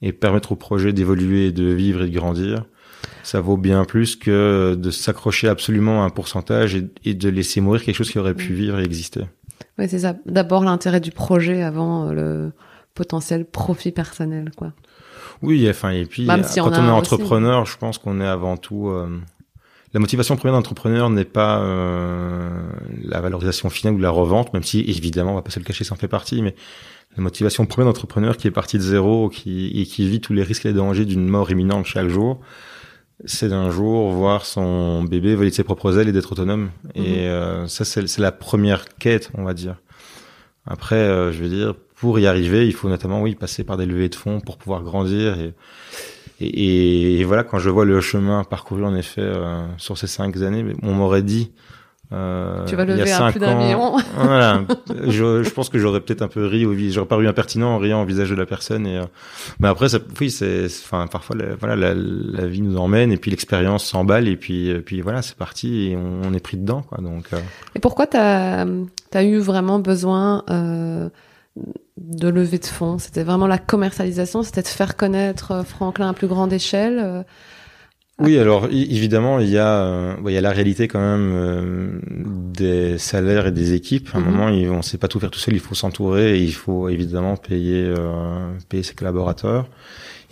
et permettre au projet d'évoluer, de vivre et de grandir, ça vaut bien plus que de s'accrocher absolument à un pourcentage et, de laisser mourir quelque chose qui aurait pu mm. vivre et exister. Oui, c'est ça. D'abord l'intérêt du projet avant euh, le potentiel profit personnel, quoi. Oui, enfin, et puis quand on, est entrepreneur, je pense qu'on est avant tout. Euh, la motivation première d'entrepreneur n'est pas la valorisation finale ou la revente, même si évidemment, on va pas se le cacher, ça en fait partie, mais la motivation première d'entrepreneur qui est parti de zéro qui, et qui vit tous les risques et les dangers d'une mort imminente chaque jour, c'est d'un jour voir son bébé voler de ses propres ailes et d'être autonome. Et mhm. euh, ça, c'est la première quête, on va dire. Après, euh, je veux dire, pour y arriver, il faut notamment, oui, passer par des levées de fonds pour pouvoir grandir. Et, et, et voilà, quand je vois le chemin parcouru, en effet, euh, sur ces cinq années, on m'aurait dit euh, tu vas lever un plus d'un million. voilà. Je, je, pense que j'aurais peut-être un peu ri au j'aurais paru impertinent en riant au visage de la personne. Et, euh, mais après, ça, oui, c'est, enfin, parfois, la, voilà, la, la, vie nous emmène et puis l'expérience s'emballe et puis, et puis voilà, c'est parti et on, est pris dedans, quoi. Donc. Euh. Et pourquoi t'as, as eu vraiment besoin euh, de lever de fonds? C'était vraiment la commercialisation, c'était de faire connaître Franklin à plus grande échelle. Oui, alors évidemment, il y a, euh, il y a la réalité quand même euh, des salaires et des équipes. À un mhm. moment, on ne sait pas tout faire tout seul. Il faut s'entourer et il faut évidemment payer, euh, payer ses collaborateurs.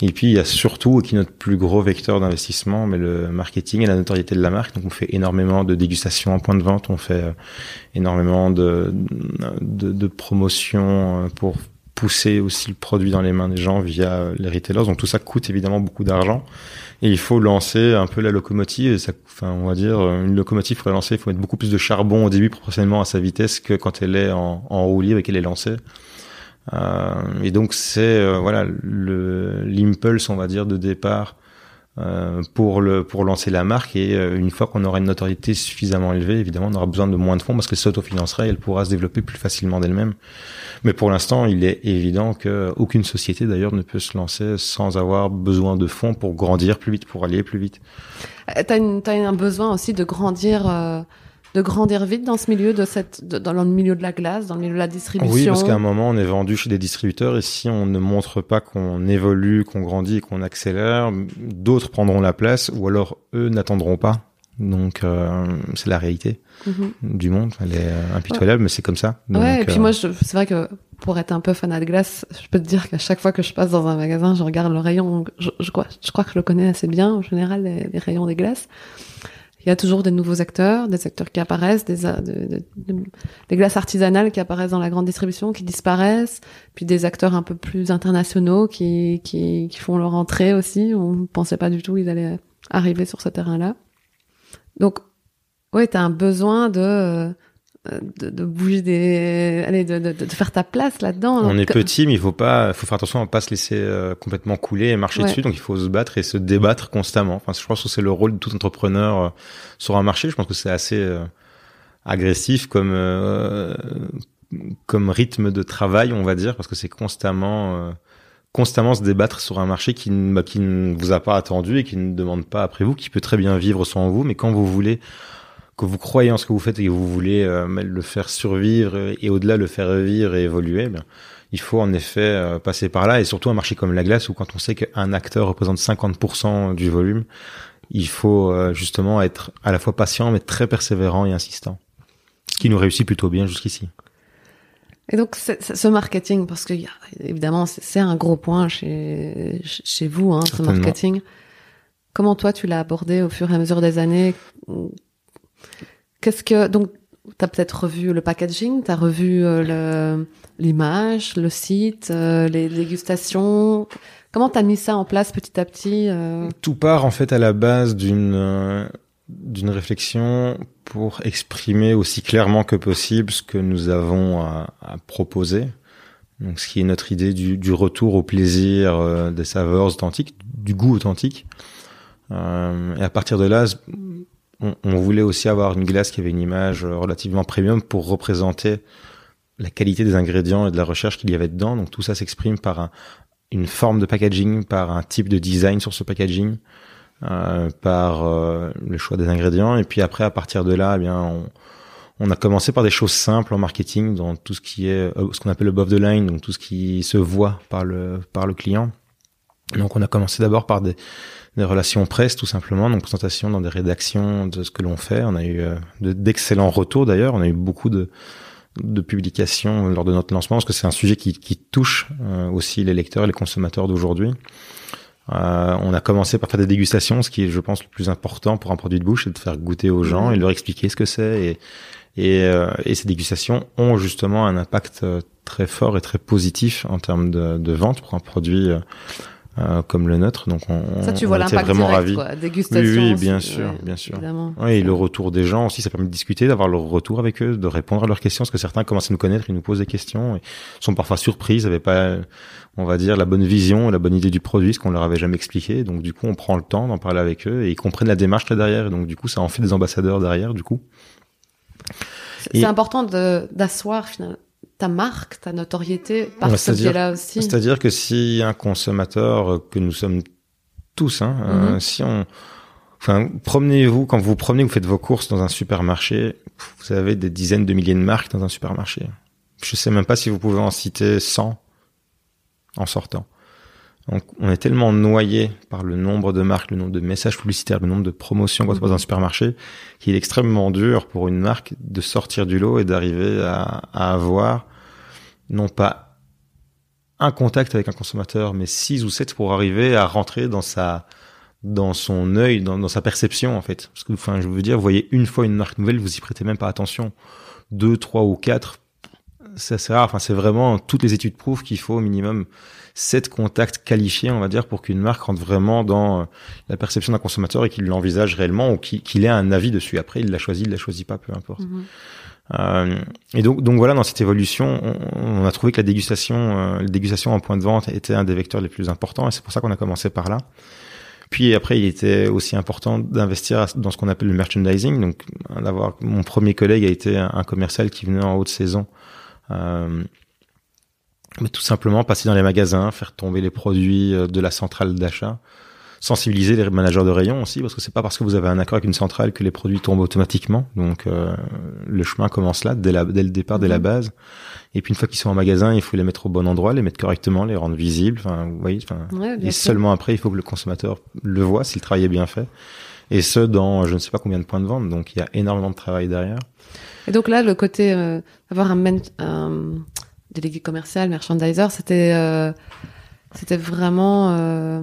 Et puis il y a surtout, qui est notre plus gros vecteur d'investissement, mais le marketing et la notoriété de la marque. Donc on fait énormément de dégustations en point de vente, on fait énormément de, de, de promotions pour pousser aussi le produit dans les mains des gens via les retailers. Donc tout ça coûte évidemment beaucoup d'argent et il faut lancer un peu la locomotive. Et ça, enfin, on va dire une locomotive pour la lancer, il faut mettre beaucoup plus de charbon au début proportionnellement à sa vitesse que quand elle est en, en roue libre et qu'elle est lancée. Euh, et donc c'est euh, voilà l'impulse, on va dire, de départ euh, pour le pour lancer la marque et euh, une fois qu'on aura une notoriété suffisamment élevée évidemment on aura besoin de moins de fonds parce qu'elle s'autofinancera et elle pourra se développer plus facilement d'elle-même. Mais pour l'instant il est évident que aucune société d'ailleurs ne peut se lancer sans avoir besoin de fonds pour grandir plus vite pour aller plus vite. Euh, t'as as un besoin aussi de grandir de grandir vite dans ce milieu de cette dans le milieu de la glace, dans le milieu de la distribution. Oui, parce qu'à un moment on est vendu chez des distributeurs et si on ne montre pas qu'on évolue, qu'on grandit qu'on accélère, d'autres prendront la place ou alors eux n'attendront pas. Donc euh, c'est la réalité mhm. du monde, elle est euh, impitoyable, mais c'est comme ça. ouais, et puis euh, moi c'est vrai que pour être un peu fanat de glace, je peux te dire qu'à chaque fois que je passe dans un magasin, je regarde le rayon. Je, je, crois, je crois que je le connais assez bien en général les, les rayons des glaces il y a toujours des nouveaux acteurs, des acteurs qui apparaissent, des, des glaces artisanales qui apparaissent dans la grande distribution, qui disparaissent, puis des acteurs un peu plus internationaux qui, qui, qui font leur entrée aussi. On ne pensait pas du tout qu'ils allaient arriver sur ce terrain-là. Donc, oui, tu as un besoin de de, de, bouger des allez de, de, de faire ta place là-dedans. On est petit mais il faut pas faut faire attention à pas se laisser euh, complètement couler et marcher dessus. Donc il faut se battre et se débattre constamment. Enfin je pense que c'est le rôle de tout entrepreneur euh, sur un marché. Je pense que c'est assez euh, agressif comme comme rythme de travail on va dire parce que c'est constamment constamment se débattre sur un marché qui, bah, qui ne vous a pas attendu et qui ne demande pas après vous qui peut très bien vivre sans vous. Mais quand vous voulez que vous croyez en ce que vous faites et que vous voulez euh, le faire survivre et au-delà le faire vivre et évoluer, eh bien, il faut en effet euh, passer par là et surtout un marché comme la glace où quand on sait qu'un acteur représente 50% du volume, il faut euh, justement être à la fois patient mais très persévérant et insistant. Ce qui nous réussit plutôt bien jusqu'ici. Et donc ce marketing, parce que évidemment c'est un gros point chez chez vous, hein, ce marketing. Comment toi tu l'as abordé au fur et à mesure des années Qu'est-ce que donc tu as peut-être revu le packaging, tu as revu euh, l'image, le, site, euh, les dégustations. Comment tu as mis ça en place petit à petit euh? Tout part en fait à la base d'une d'une réflexion pour exprimer aussi clairement que possible ce que nous avons à, proposer. Donc, ce qui est notre idée du retour au plaisir des saveurs authentiques, du goût authentique. et à partir de là, on, on, voulait aussi avoir une glace qui avait une image relativement premium pour représenter la qualité des ingrédients et de la recherche qu'il y avait dedans. Donc tout ça s'exprime par un, une forme de packaging, par un type de design sur ce packaging, euh, par euh, le choix des ingrédients. Et puis après, à partir de là, eh bien, on, on, a commencé par des choses simples en marketing, dans tout ce qui est euh, ce qu'on appelle le above the line, donc tout ce qui se voit par le par le client. Donc on a commencé d'abord par des des relations presse tout simplement, donc présentation dans des rédactions de ce que l'on fait. On a eu euh, d'excellents retours d'ailleurs. On a eu beaucoup de, de publications lors de notre lancement parce que c'est un sujet qui, qui touche euh, aussi les lecteurs et les consommateurs d'aujourd'hui. Euh, on a commencé par faire des dégustations, ce qui est, je pense, le plus important pour un produit de bouche, c'est de faire goûter aux gens et leur expliquer ce que c'est. Et, et, euh, et, ces dégustations ont justement un impact très fort et très positif en termes de, de vente pour un produit euh, comme le nôtre. Donc on, ça, tu vois était vraiment ravis. Dégustation. Oui, oui bien sûr, bien sûr. Oui, et le retour des gens aussi, ça permet de discuter, d'avoir leur retour avec eux, de répondre à leurs questions, parce que certains commencent à nous connaître, ils nous posent des questions, et sont parfois surpris, ils n'avaient pas, on va dire, la bonne vision, la bonne idée du produit, ce qu'on leur avait jamais expliqué. Donc du coup, on prend le temps d'en parler avec eux et ils comprennent la démarche là derrière. Et donc du coup, ça en fait des ambassadeurs derrière, du coup. C'est important d'asseoir finalement ta marque, ta notoriété par ce biais-là aussi. C'est-à-dire que si un consommateur que nous sommes tous, hein, euh, mhm. si on, enfin, promenez-vous quand vous, promenez, vous faites vos courses dans un supermarché, vous avez des dizaines de milliers de marques dans un supermarché. Je sais même pas si vous pouvez en citer 100 en sortant on est tellement noyé par le nombre de marques, le nombre de messages publicitaires, le nombre de promotions quand on va dans un supermarché, qu'il est extrêmement dur pour une marque de sortir du lot et d'arriver à, avoir non pas un contact avec un consommateur, mais six ou sept pour arriver à rentrer dans sa dans son œil, dans, sa perception en fait. Parce que, enfin, je veux dire, vous voyez une fois une marque nouvelle, vous y prêtez même pas attention. Deux, trois ou quatre, c'est rare. Enfin, c'est vraiment toutes les études prouvent qu'il faut au minimum sept contacts qualifiés, on va dire, pour qu'une marque rentre vraiment dans euh, la perception d'un consommateur et qu'il l'envisage réellement ou qu'il ait un avis dessus. Après, il l'a choisi, il l'a choisi pas, peu importe. Mhm. Euh, et donc, donc voilà, dans cette évolution, on, a trouvé que la dégustation, euh, la dégustation en point de vente était un des vecteurs les plus importants, et c'est pour ça qu'on a commencé par là. Puis après, il était aussi important d'investir dans ce qu'on appelle le merchandising. Donc, d'avoir mon premier collègue a été un commercial qui venait en haute saison euh, mais tout simplement passer dans les magasins, faire tomber les produits euh, de la centrale d'achat, sensibiliser les managers de rayon aussi, parce que c'est pas parce que vous avez un accord avec une centrale que les produits tombent automatiquement. Donc euh, le chemin commence là, dès, la, dès le départ, dès la mhm. base. Et puis une fois qu'ils sont en magasin, il faut les mettre au bon endroit, les mettre correctement, les rendre visibles. Enfin, vous voyez. Enfin, et seulement après, il faut que le consommateur le voit si le travail est bien fait. Et ce dans je ne sais pas combien de points de vente. Donc il y a énormément de travail derrière. Et donc là, le côté euh, avoir un, un délégué commercial, merchandiser, c'était euh, c'était vraiment euh,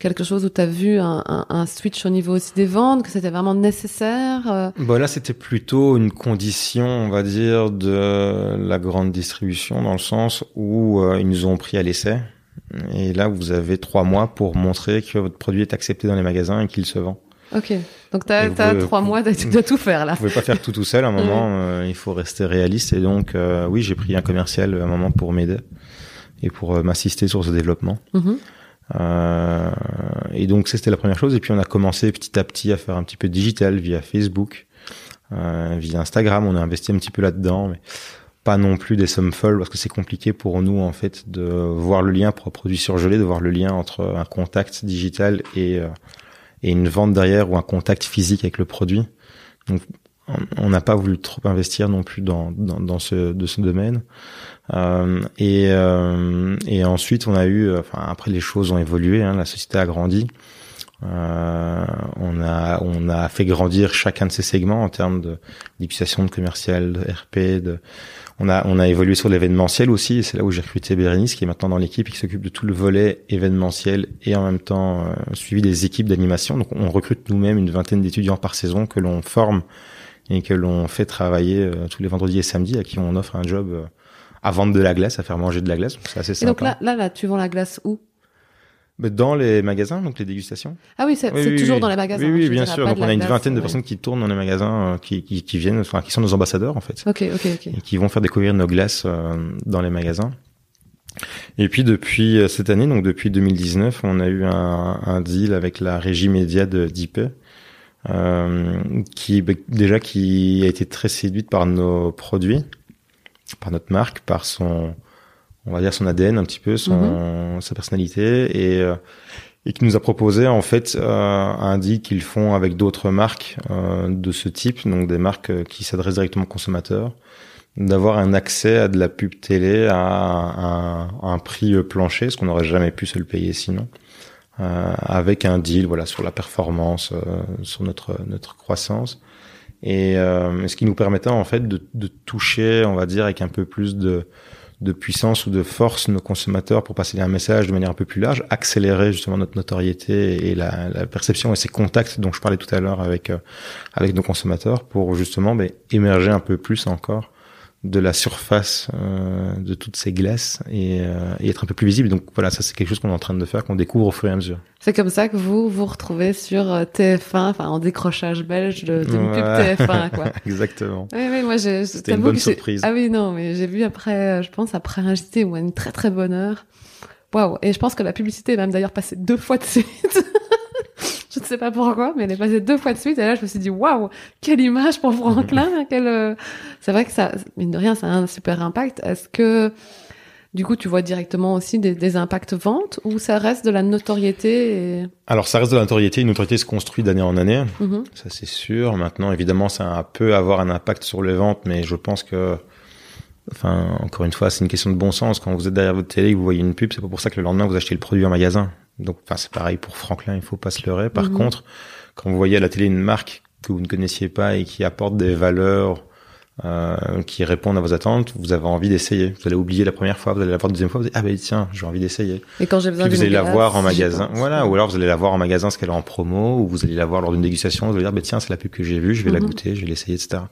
quelque chose où tu as vu un, un, un, switch au niveau aussi des ventes, que c'était vraiment nécessaire euh... Bon, là, c'était plutôt une condition, on va dire, de la grande distribution, dans le sens où euh, ils nous ont pris à l'essai. Et là, vous avez trois mois pour montrer que votre produit est accepté dans les magasins et qu'il se vend. Ok. Donc tu as, trois mois de, tout faire là. Vous pouvez pas faire tout tout seul. À un moment, euh, il faut rester réaliste. Et donc, euh, oui, j'ai pris un commercial à un moment pour m'aider et pour m'assister sur ce développement. Mm-hmm. Euh, et donc, c'était la première chose. Et puis, on a commencé petit à petit à faire un petit peu digital via Facebook, via Instagram. On a investi un petit peu là-dedans, mais pas non plus des sommes folles parce que c'est compliqué pour nous en fait de voir le lien pour un produit surgelé, de voir le lien entre un contact digital et et une vente derrière ou un contact physique avec le produit. Donc, on n'a pas voulu trop investir non plus dans, dans, dans ce, de ce domaine. Euh, et, euh, et ensuite, on a eu, enfin, après les choses ont évolué, hein, la société a grandi. Euh, on a on a fait grandir chacun de ces segments en termes de d'utilisation de commercial, de RP, de on a, on a évolué sur l'événementiel aussi, c'est là où j'ai recruté Bérénice, qui est maintenant dans l'équipe et qui s'occupe de tout le volet événementiel et en même temps euh, suivi des équipes d'animation. Donc on recrute nous-mêmes une vingtaine d'étudiants par saison que l'on forme et que l'on fait travailler euh, tous les vendredis et samedis, à qui on offre un job euh, à vendre de la glace, à faire manger de la glace. C'est assez sympa. Et donc là, là, là, tu vends la glace où? Dans les magasins, donc les dégustations. Ah oui, c'est toujours dans les magasins. Oui, oui, bien sûr. Donc on a une vingtaine de personnes qui tournent dans les magasins, euh, qui, qui, qui, viennent, enfin, qui sont nos ambassadeurs en fait. Ok, ok, ok. Et qui vont faire découvrir nos glaces euh, dans les magasins. Et puis depuis euh, cette année, donc depuis 2019, on a eu un, un deal avec la régie média de d'IP, euh, qui bah, déjà qui a été très séduite par nos produits, par notre marque, par son on va dire son ADN un petit peu, son, mhm. sa personnalité et euh, et qui nous a proposé en fait euh, un deal qu'ils font avec d'autres marques euh, de ce type, donc des marques qui s'adressent directement aux consommateurs, d'avoir un accès à de la pub télé à un, un prix plancher, ce qu'on n'aurait jamais pu se le payer sinon, euh, avec un deal voilà sur la performance, sur notre notre croissance, et ce qui nous permettait en fait de, de toucher, on va dire, avec un peu plus de de puissance ou de force nos consommateurs pour passer un message de manière un peu plus large, accélérer justement notre notoriété et la, la perception et ces contacts dont je parlais tout à l'heure avec euh, avec nos consommateurs pour justement ben, émerger un peu plus encore de la surface euh, de toutes ces glaces et, euh, et, être un peu plus visible. Donc voilà, ça c'est quelque chose qu'on est en train de faire, qu'on découvre au fur et à mesure. C'est comme ça que vous vous retrouvez sur euh, TF1, enfin en décrochage belge de, de ouais. pub TF1, quoi. Exactement. Oui, oui, moi j'ai. C'était une bonne surprise. Ah oui, non, mais j'ai vu après, je pense après un JT ou une très très bonne heure. Waouh Et je pense que la publicité est même d'ailleurs passée deux fois de suite. je ne sais pas pourquoi, mais elle est passée deux fois de suite. Et là, je me suis dit, waouh, quelle image pour Franklin. euh, c'est vrai que ça, mine de rien, ça a un super impact. Est-ce que, du coup, tu vois directement aussi des, des impacts ventes ou ça reste de la notoriété et... Alors, ça reste de la notoriété. Une notoriété se construit d'année en année. Mm-hmm. Ça, c'est sûr. Maintenant, évidemment, ça peut avoir un impact sur les ventes, mais je pense que Enfin, encore une fois, c'est une question de bon sens. Quand vous êtes derrière votre télé et que vous voyez une pub, c'est pas pour ça que le lendemain vous achetez le produit en magasin. Donc, enfin, c'est pareil pour Franklin, il faut pas se leurrer. Par Mhm. contre, quand vous voyez à la télé une marque que vous ne connaissiez pas et qui apporte des valeurs euh, qui répondent à vos attentes, vous avez envie d'essayer. Vous allez oublier la première fois, vous allez la voir une deuxième fois, vous allez ah ben tiens, j'ai envie d'essayer. Et quand j'ai besoin Puis vous allez la voir en magasin, voilà, ou alors vous allez la voir en magasin parce qu'elle est en promo, ou vous allez la voir lors d'une dégustation, vous allez dire, bah, tiens, c'est la pub que j'ai vue, je vais la Mhm. goûter, je vais l'essayer, etc.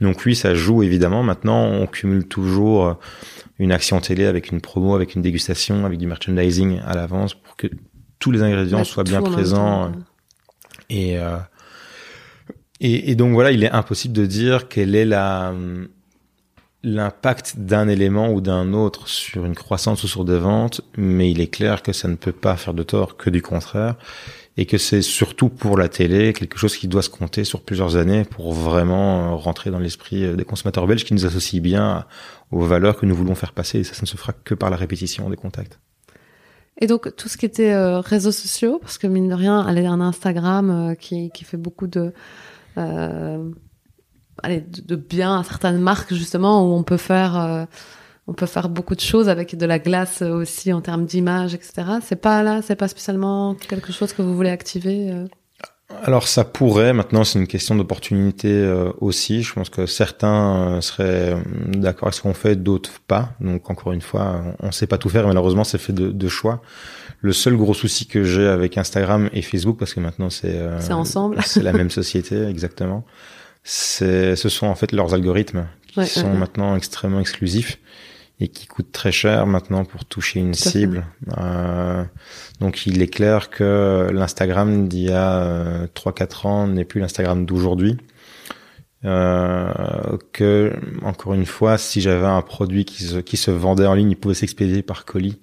Donc oui, ça joue évidemment. Maintenant, on cumule toujours euh, une action télé avec une promo, avec une dégustation, avec du merchandising à l'avance pour que tous les ingrédients soient bien présents. quoi. Et, euh, et, donc voilà, il est impossible de dire quelle est la l'impact d'un élément ou d'un autre sur une croissance ou sur des ventes, mais il est clair que ça ne peut pas faire de tort que du contraire, et que c'est surtout pour la télé quelque chose qui doit se compter sur plusieurs années pour vraiment euh, rentrer dans l'esprit euh, des consommateurs belges qui nous associent bien aux valeurs que nous voulons faire passer, et ça, ça ne se fera que par la répétition des contacts. Et donc tout ce qui était euh, réseaux sociaux, parce que mine de rien, aller un Instagram qui, fait beaucoup de, allez, de, bien à certaines marques justement où on peut faire, euh, on peut faire beaucoup de choses avec de la glace euh, aussi en termes d'image, etc. C'est pas là, c'est pas spécialement quelque chose que vous voulez activer. euh? Alors ça pourrait, maintenant c'est une question d'opportunité euh, aussi. Je pense que certains euh, seraient euh, d'accord avec ce qu'on fait, d'autres pas. Donc encore une fois, on ne sait pas tout faire. Malheureusement, c'est fait de choix. Le seul gros souci que j'ai avec Instagram et Facebook, parce que maintenant c'est euh, C'est ensemble. c'est la même société exactement. C'est, ce sont en fait leurs algorithmes qui Ouais, sont ouais, maintenant extrêmement exclusifs et qui coûtent très cher maintenant pour toucher une Tout cible. Euh, donc il est clair que l'Instagram d'il y a euh, 3-4 ans n'est plus l'Instagram d'aujourd'hui. Euh, que encore une fois, si j'avais un produit qui se, qui se vendait en ligne, il pouvait s'expédier par colis.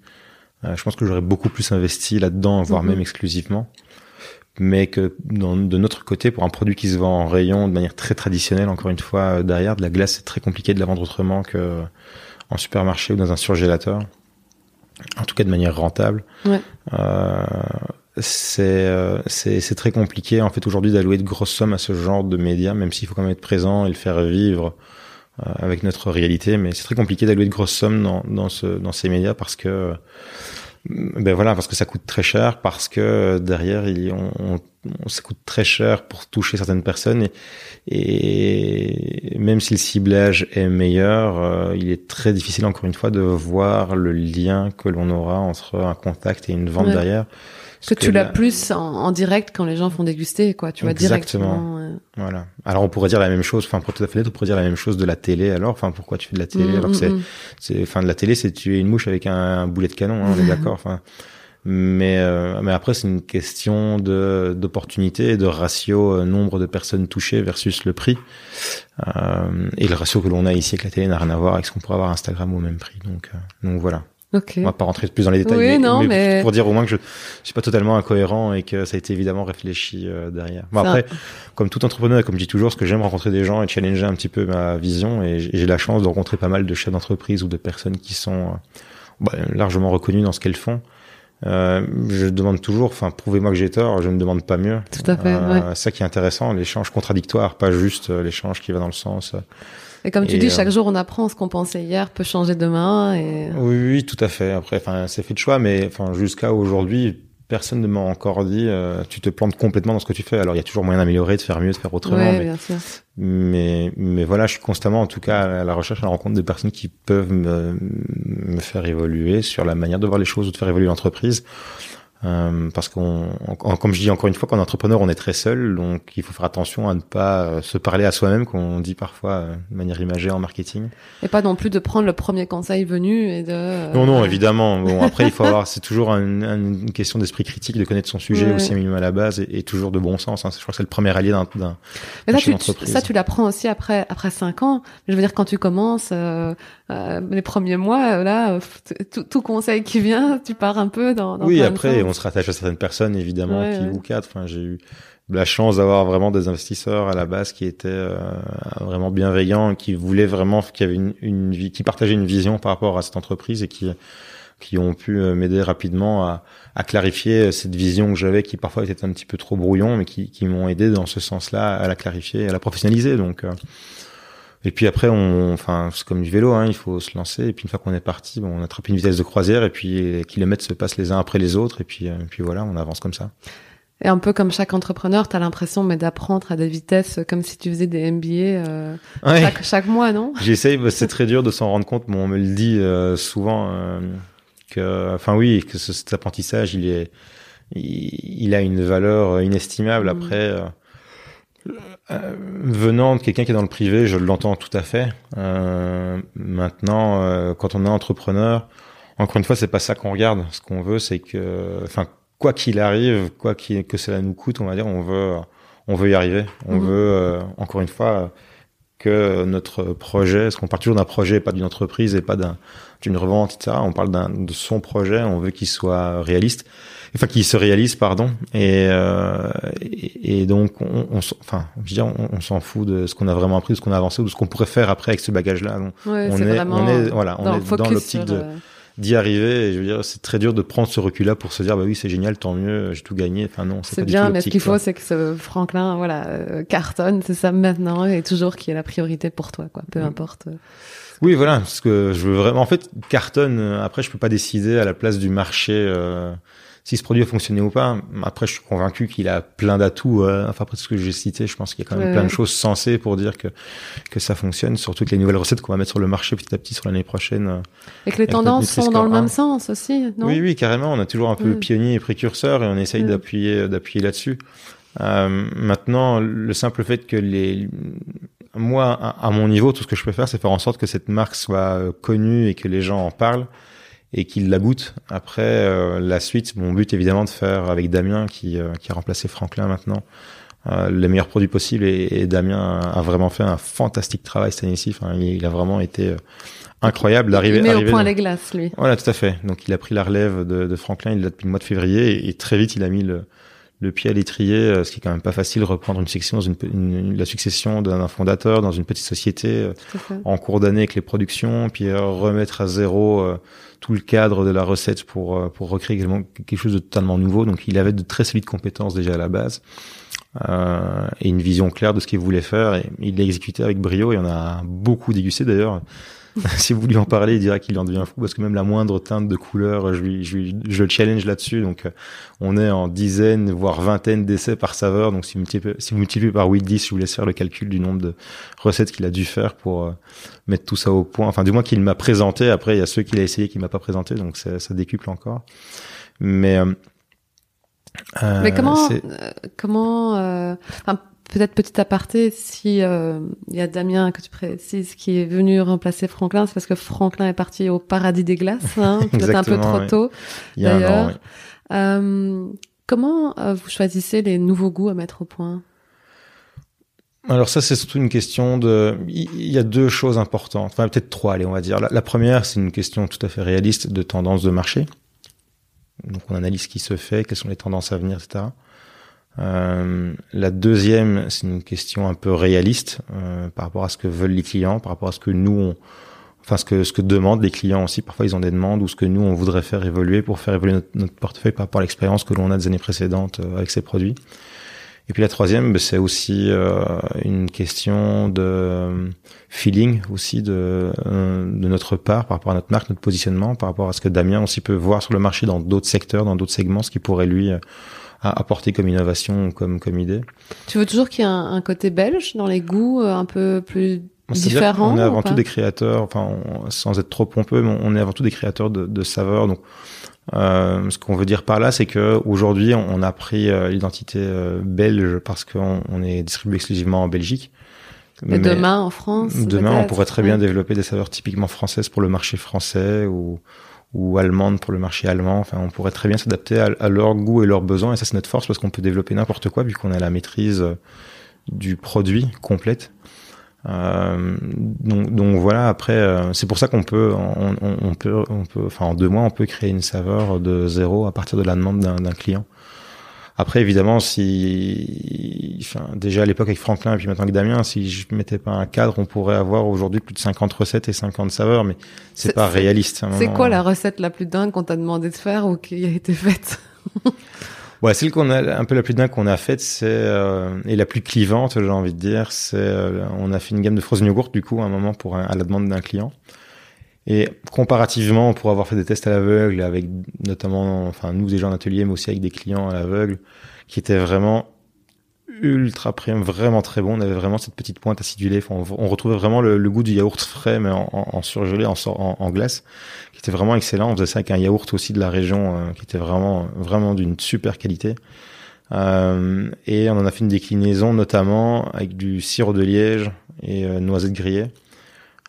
Euh, je pense que j'aurais beaucoup plus investi là-dedans, voire Mhm. même exclusivement. Mais que dans- de notre côté, pour un produit qui se vend en rayon de manière très traditionnelle, encore une fois, euh, derrière de la glace, c'est très compliqué de la vendre autrement que en supermarché ou dans un surgélateur. En tout cas, de manière rentable. Ouais. Euh, c'est euh, très compliqué en fait aujourd'hui d'allouer de grosses sommes à ce genre de médias, même s'il faut quand même être présent et le faire vivre euh, avec notre réalité. Mais c'est très compliqué d'allouer de grosses sommes dans dans ce dans ces médias parce que euh, ben voilà parce que ça coûte très cher parce que euh, derrière il on, on- on- ça coûte très cher pour toucher certaines personnes et, et même si le ciblage est meilleur euh, il est très difficile encore une fois de voir le lien que l'on aura entre un contact et une vente Ouais. derrière Que tu l'as plus en, en direct quand les gens font déguster, quoi. Tu vois Exactement. directement. euh, Voilà. Alors on pourrait dire la même chose, enfin pour tout à fait on pourrait dire la même chose de la télé alors, enfin pourquoi tu fais de la télé? Mm, alors que c'est, mm, mm. c'est, enfin de la télé c'est tuer une mouche avec un, un boulet de canon, hein, on est d'accord, enfin. Mais euh, mais après c'est une question de d'opportunité de ratio euh, nombre de personnes touchées versus le prix. Euh, et le ratio que l'on a ici avec la télé n'a rien à voir avec ce qu'on pourrait avoir Instagram au même prix. Donc euh, donc voilà. Ok. On va pas rentrer plus dans les détails, Oui, mais, non, mais- pour dire au moins que je, je suis pas totalement incohérent et que ça a été évidemment réfléchi euh, derrière. Bon, après, comme tout entrepreneur, et comme je dis toujours, ce que j'aime rencontrer des gens et challenger un petit peu ma vision, et j'ai la chance de rencontrer pas mal de chefs d'entreprise ou de personnes qui sont euh, bah, largement reconnues dans ce qu'elles font. Euh, je demande toujours, enfin, prouvez-moi que j'ai tort, je ne demande pas mieux. Tout à fait, Euh, Ça qui est intéressant, l'échange contradictoire, pas juste l'échange qui va dans le sens. Euh, Et comme tu Et, dis, euh, chaque jour on apprend ce qu'on pensait hier peut changer demain et Oui, oui, tout à fait. Après, enfin, c'est fait de choix, mais enfin, jusqu'à aujourd'hui, personne ne m'a encore dit euh, tu te plantes complètement dans ce que tu fais. Alors il y a toujours moyen d'améliorer, de faire mieux, de faire autrement. Ouais, mais, bien sûr. mais, mais voilà, je suis constamment en tout cas à la recherche, à la rencontre de personnes qui peuvent me, me faire évoluer sur la manière de voir les choses ou de faire évoluer l'entreprise. Euh, parce qu'on, comme je dis encore une fois, qu'en entrepreneur, on est très seul, donc il faut faire attention à ne pas euh, se parler à soi-même, qu'on dit parfois euh, de manière imagée en marketing. Et pas non plus de prendre le premier conseil venu et de. euh, Non, non, évidemment. Bon, après, il faut avoir, c'est toujours un- un- une question d'esprit critique, de connaître son sujet Ouais. aussi minimum à la base et, et toujours de bon sens. Hein. Je crois que c'est le premier allié d'un, d'un Mais ça, tu, ça, tu l'apprends aussi après après cinq ans. Je veux dire, quand tu commences euh, euh, les premiers mois, là, tout, tout conseil qui vient, tu pars un peu dans. dans oui, après. On se rattache à certaines personnes, évidemment, Ouais, qui ouais. ou quatre. Enfin, j'ai eu la chance d'avoir vraiment des investisseurs à la base qui étaient euh, vraiment bienveillants, qui voulaient vraiment, qui avaient une, une vie, qui partageaient une vision par rapport à cette entreprise et qui qui ont pu euh, m'aider rapidement à, à clarifier cette vision que j'avais, qui parfois était un petit peu trop brouillon, mais qui, qui m'ont aidé dans ce sens-là à la clarifier, à la professionnaliser. Donc, euh, et puis après, on, enfin, c'est comme du vélo, hein, il faut se lancer. Et puis une fois qu'on est parti, bon, on attrape une vitesse de croisière, et puis les kilomètres se passent les uns après les autres, et puis, euh, puis voilà, on avance comme ça. Et un peu comme chaque entrepreneur, tu as l'impression mais d'apprendre à des vitesses comme si tu faisais des MBA euh, Ouais. chaque, chaque mois, non? J'essaye, bah, c'est très dur de s'en rendre compte, mais on me le dit euh, souvent euh, que, enfin oui, que ce- cet apprentissage, il est, il, il a une valeur inestimable. Mhm. Après, euh, euh, venant de quelqu'un qui est dans le privé, je l'entends tout à fait. Euh, maintenant, euh, quand on est entrepreneur, encore une fois, c'est pas ça qu'on regarde. Ce qu'on veut, c'est que, enfin, quoi qu'il arrive, quoi qu'il- que cela nous coûte, on va dire, on veut, on veut y arriver. On Mhm. veut, euh, encore une fois, que notre projet, parce qu'on parle toujours d'un projet, et pas d'une entreprise et pas d'un, d'une revente, etc. On parle de son projet, on veut qu'il soit réaliste, enfin qu'il se réalise, pardon. Et, euh, et, et donc, on, on, enfin, je veux dire, on, on s'en fout de ce qu'on a vraiment appris, de ce qu'on a avancé, ou de ce qu'on pourrait faire après avec ce bagage-là. Donc, Ouais, on c'est est, vraiment on est, voilà, on est dans l'optique de euh, d'y arriver. Et je veux dire, c'est très dur de prendre ce recul-là pour se dire, bah oui, c'est génial, tant mieux, j'ai tout gagné. Enfin non, c'est bien, mais ce qu'il faut, c'est que ce Franklin, voilà, euh, cartonne, c'est ça maintenant, et toujours qui est la priorité pour toi, quoi. Peu Mm. importe. euh. Oui, voilà, parce que je veux vraiment. En fait, cartonne. Après, je peux pas décider à la place du marché euh, si ce produit a fonctionné ou pas. Après, je suis convaincu qu'il a plein d'atouts. euh, enfin, après tout ce que j'ai cité, je pense qu'il y a quand même Ouais, plein de choses sensées pour dire que que ça fonctionne. Surtout que les nouvelles recettes qu'on va mettre sur le marché petit à petit sur l'année prochaine. euh, Et que les tendances sont dans le même 1. sens aussi, non? Oui, oui, carrément. On a toujours un peu Mm. pionnier et précurseur et on essaye Mm. d'appuyer d'appuyer là-dessus. Euh, maintenant, le simple fait que les moi, à, à mon niveau, tout ce que je peux faire, c'est faire en sorte que cette marque soit euh, connue et que les gens en parlent et qu'ils la goûtent. Après, euh, la suite, mon but évidemment de faire avec Damien qui, euh, qui a remplacé Franklin maintenant euh, les meilleurs produits possibles et, et Damien a vraiment fait un fantastique travail cette année-ci. Enfin, il, il a vraiment été euh, incroyable d'arriver Il met au point dans- les glaces, lui. voilà, tout à fait. Donc il a pris la relève de, de Franklin, il l'a depuis le mois de février, et, et très vite il a mis le, le pied à l'étrier, euh, ce qui est quand même pas facile, reprendre une section dans une, une- la succession d'un fondateur dans une petite société euh, en cours d'année avec les productions, puis euh, remettre à zéro euh, tout le cadre de la recette pour euh, pour recréer quelque chose de totalement nouveau. Donc il avait de très solides compétences déjà à la base. euh, et une vision claire de ce qu'il voulait faire et il l'a exécuté avec brio et on a beaucoup dégusté d'ailleurs si vous lui en parlez, il dira qu'il en devient fou parce que même la moindre teinte de couleur, je lui, je, lui- je le challenge là-dessus. Donc, euh, on est en dizaines, voire vingtaine d'essais par saveur. Donc, si vous multipliez, si vous multipliez par 8, 10, je vous laisse faire le calcul du nombre de recettes qu'il a dû faire pour euh, mettre tout ça au point. Enfin, du moins qu'il m'a présenté. Après, il y a ceux qu'il a essayé qu'il m'a pas présenté. Donc, ça, ça décuple encore. Mais, euh, euh, Mais comment, euh, comment, euh, enfin, peut-être petit aparté, si euh, il y a Damien que tu précises qui est venu remplacer Franklin, c'est parce que Franklin est parti au paradis des glaces, hein, peut-être un peu trop tôt. d'ailleurs, oui. Euh, comment euh, vous choisissez les nouveaux goûts à mettre au point? Alors ça, c'est surtout une question de... Il y a deux choses importantes, enfin peut-être trois, allez, on va dire. La, la première, c'est une question tout à fait réaliste de tendance de marché. Donc on analyse ce qui se fait, quelles sont les tendances à venir, etc. Euh, la deuxième, c'est une question un peu réaliste euh, par rapport à ce que veulent les clients, par rapport à ce que nous, enfin ce que ce que demandent les clients aussi. Parfois, ils ont des demandes ou ce que nous on voudrait faire évoluer pour faire évoluer notre, portefeuille par rapport à l'expérience que l'on a des années précédentes euh, avec ces produits. Et puis la troisième, ben, c'est aussi une question de feeling aussi de, de notre part par rapport à notre marque, notre positionnement, par rapport à ce que Damien aussi peut voir sur le marché dans d'autres secteurs, dans d'autres segments, ce qui pourrait lui apporter comme innovation, comme comme idée. Tu veux toujours qu'il y ait un, côté belge dans les goûts un peu plus différents On est avant tout des créateurs, enfin sans être trop pompeux, mais on est avant tout des créateurs de, de saveurs. Donc euh, ce qu'on veut dire par là, c'est que aujourd'hui, on a pris euh, l'identité euh, belge parce qu'on on est distribué exclusivement en Belgique. Mais, demain en France Demain, on pourrait très bien développer des saveurs typiquement françaises pour le marché français ou ou allemandes pour le marché allemand. Enfin, on pourrait très bien s'adapter à, leur goût et leurs besoins. Et ça, c'est notre force parce qu'on peut développer n'importe quoi vu qu'on a la maîtrise du produit complète. Euh, donc, donc, voilà. Après, euh, c'est pour ça qu'on peut, on, peut, on peut, enfin en deux mois, on peut créer une saveur de zéro à partir de la demande d'un client. Après, évidemment, si, enfin, déjà à l'époque avec Franklin et puis maintenant avec Damien, si je mettais pas un cadre, on pourrait avoir aujourd'hui plus de 50 recettes et 50 saveurs, mais c'est pas réaliste. C'est quoi la recette la plus dingue qu'on t'a demandé de faire ou qui a été faite? Ouais, celle qu'on a un peu la plus dingue qu'on a faite, c'est euh, et la plus clivante, j'ai envie de dire, c'est euh, on a fait une gamme de frozen yogurt du coup à un moment pour à la demande d'un client. Et comparativement, pour avoir fait des tests à l'aveugle avec notamment, enfin nous des gens d'atelier, mais aussi avec des clients à l'aveugle, qui étaient vraiment ultra premium, vraiment très bon. On avait vraiment cette petite pointe acidulée. on, retrouvait vraiment le, goût du yaourt frais, mais en, en, surgelé, en, en, glace, qui était vraiment excellent. On faisait ça avec un yaourt aussi de la région, euh, qui était vraiment, vraiment d'une super qualité. Euh, et on en a fait une déclinaison, notamment avec du sirop de liège et euh, noisettes grillées.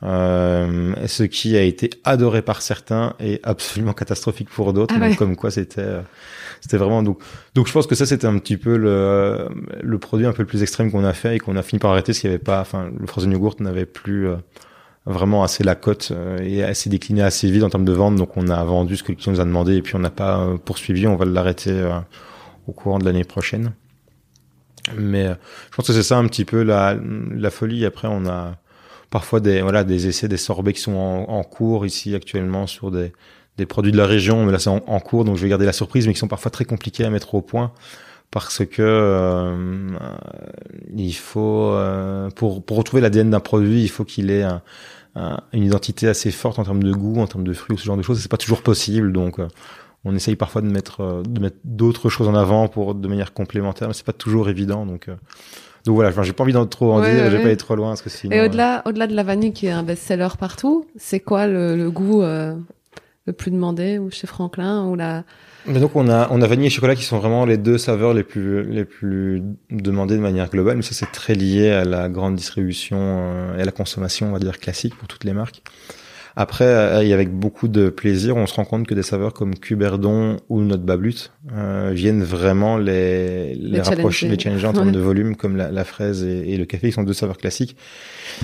Euh, ce qui a été adoré par certains et absolument catastrophique pour d'autres. Ah comme quoi, c'était euh, c'était vraiment donc donc je pense que ça c'était un petit peu le le produit un peu le plus extrême qu'on a fait et qu'on a fini par arrêter parce qu'il n'y avait pas enfin le frozen yogurt n'avait plus euh, vraiment assez la cote euh, et assez décliné assez vite en termes de vente. Donc on a vendu ce que le client nous a demandé et puis on n'a pas poursuivi. On va l'arrêter au courant de l'année prochaine. Mais je pense que c'est ça un petit peu la la folie. Après on a parfois des voilà des essais des sorbets qui sont en, cours ici actuellement sur des des produits de la région, mais là c'est en, cours, donc je vais garder la surprise, mais qui sont parfois très compliqués à mettre au point parce que euh, il faut euh, pour pour retrouver l'ADN d'un produit, il faut qu'il ait une identité assez forte en termes de goût, en termes de fruits ou ce genre de choses. C'est pas toujours possible, donc euh, on essaye parfois de mettre de mettre d'autres choses en avant pour de manière complémentaire, mais c'est pas toujours évident. Donc donc voilà, j'ai pas envie d'en trop en dire, je vais pas aller trop loin parce que sinon. Et au-delà, au-delà de la vanille qui est un best-seller partout, c'est quoi le, le goût le plus demandé ou chez Franklin ou la mais donc on a on a vanille et chocolat qui sont vraiment les deux saveurs les plus les plus demandées de manière globale mais ça c'est très lié à la grande distribution euh, et à la consommation on va dire classique pour toutes les marques après, euh, et avec beaucoup de plaisir, on se rend compte que des saveurs comme Cuberdon ou notre Bablut euh, viennent vraiment les, les, rapprocher, les challenger en termes de volume, comme la, la fraise et, et, le café, qui sont deux saveurs classiques.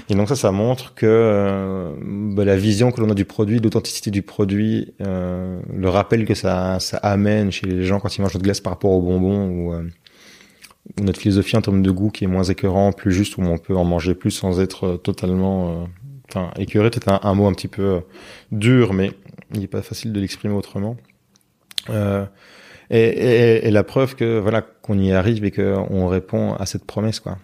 Et donc ça, ça montre que euh, bah, la vision que l'on a du produit, l'authenticité du produit, euh, le rappel que ça, ça amène chez les gens quand ils mangent notre glace par rapport aux bonbons ou euh, notre philosophie en termes de goût qui est moins écœurant, plus juste, où on peut en manger plus sans être totalement enfin écœuré peut-être un, mot un petit peu euh, dur, mais il n'est pas facile de l'exprimer autrement. Euh, et, et, et, la preuve que voilà qu'on y arrive et qu'on répond à cette promesse quoi.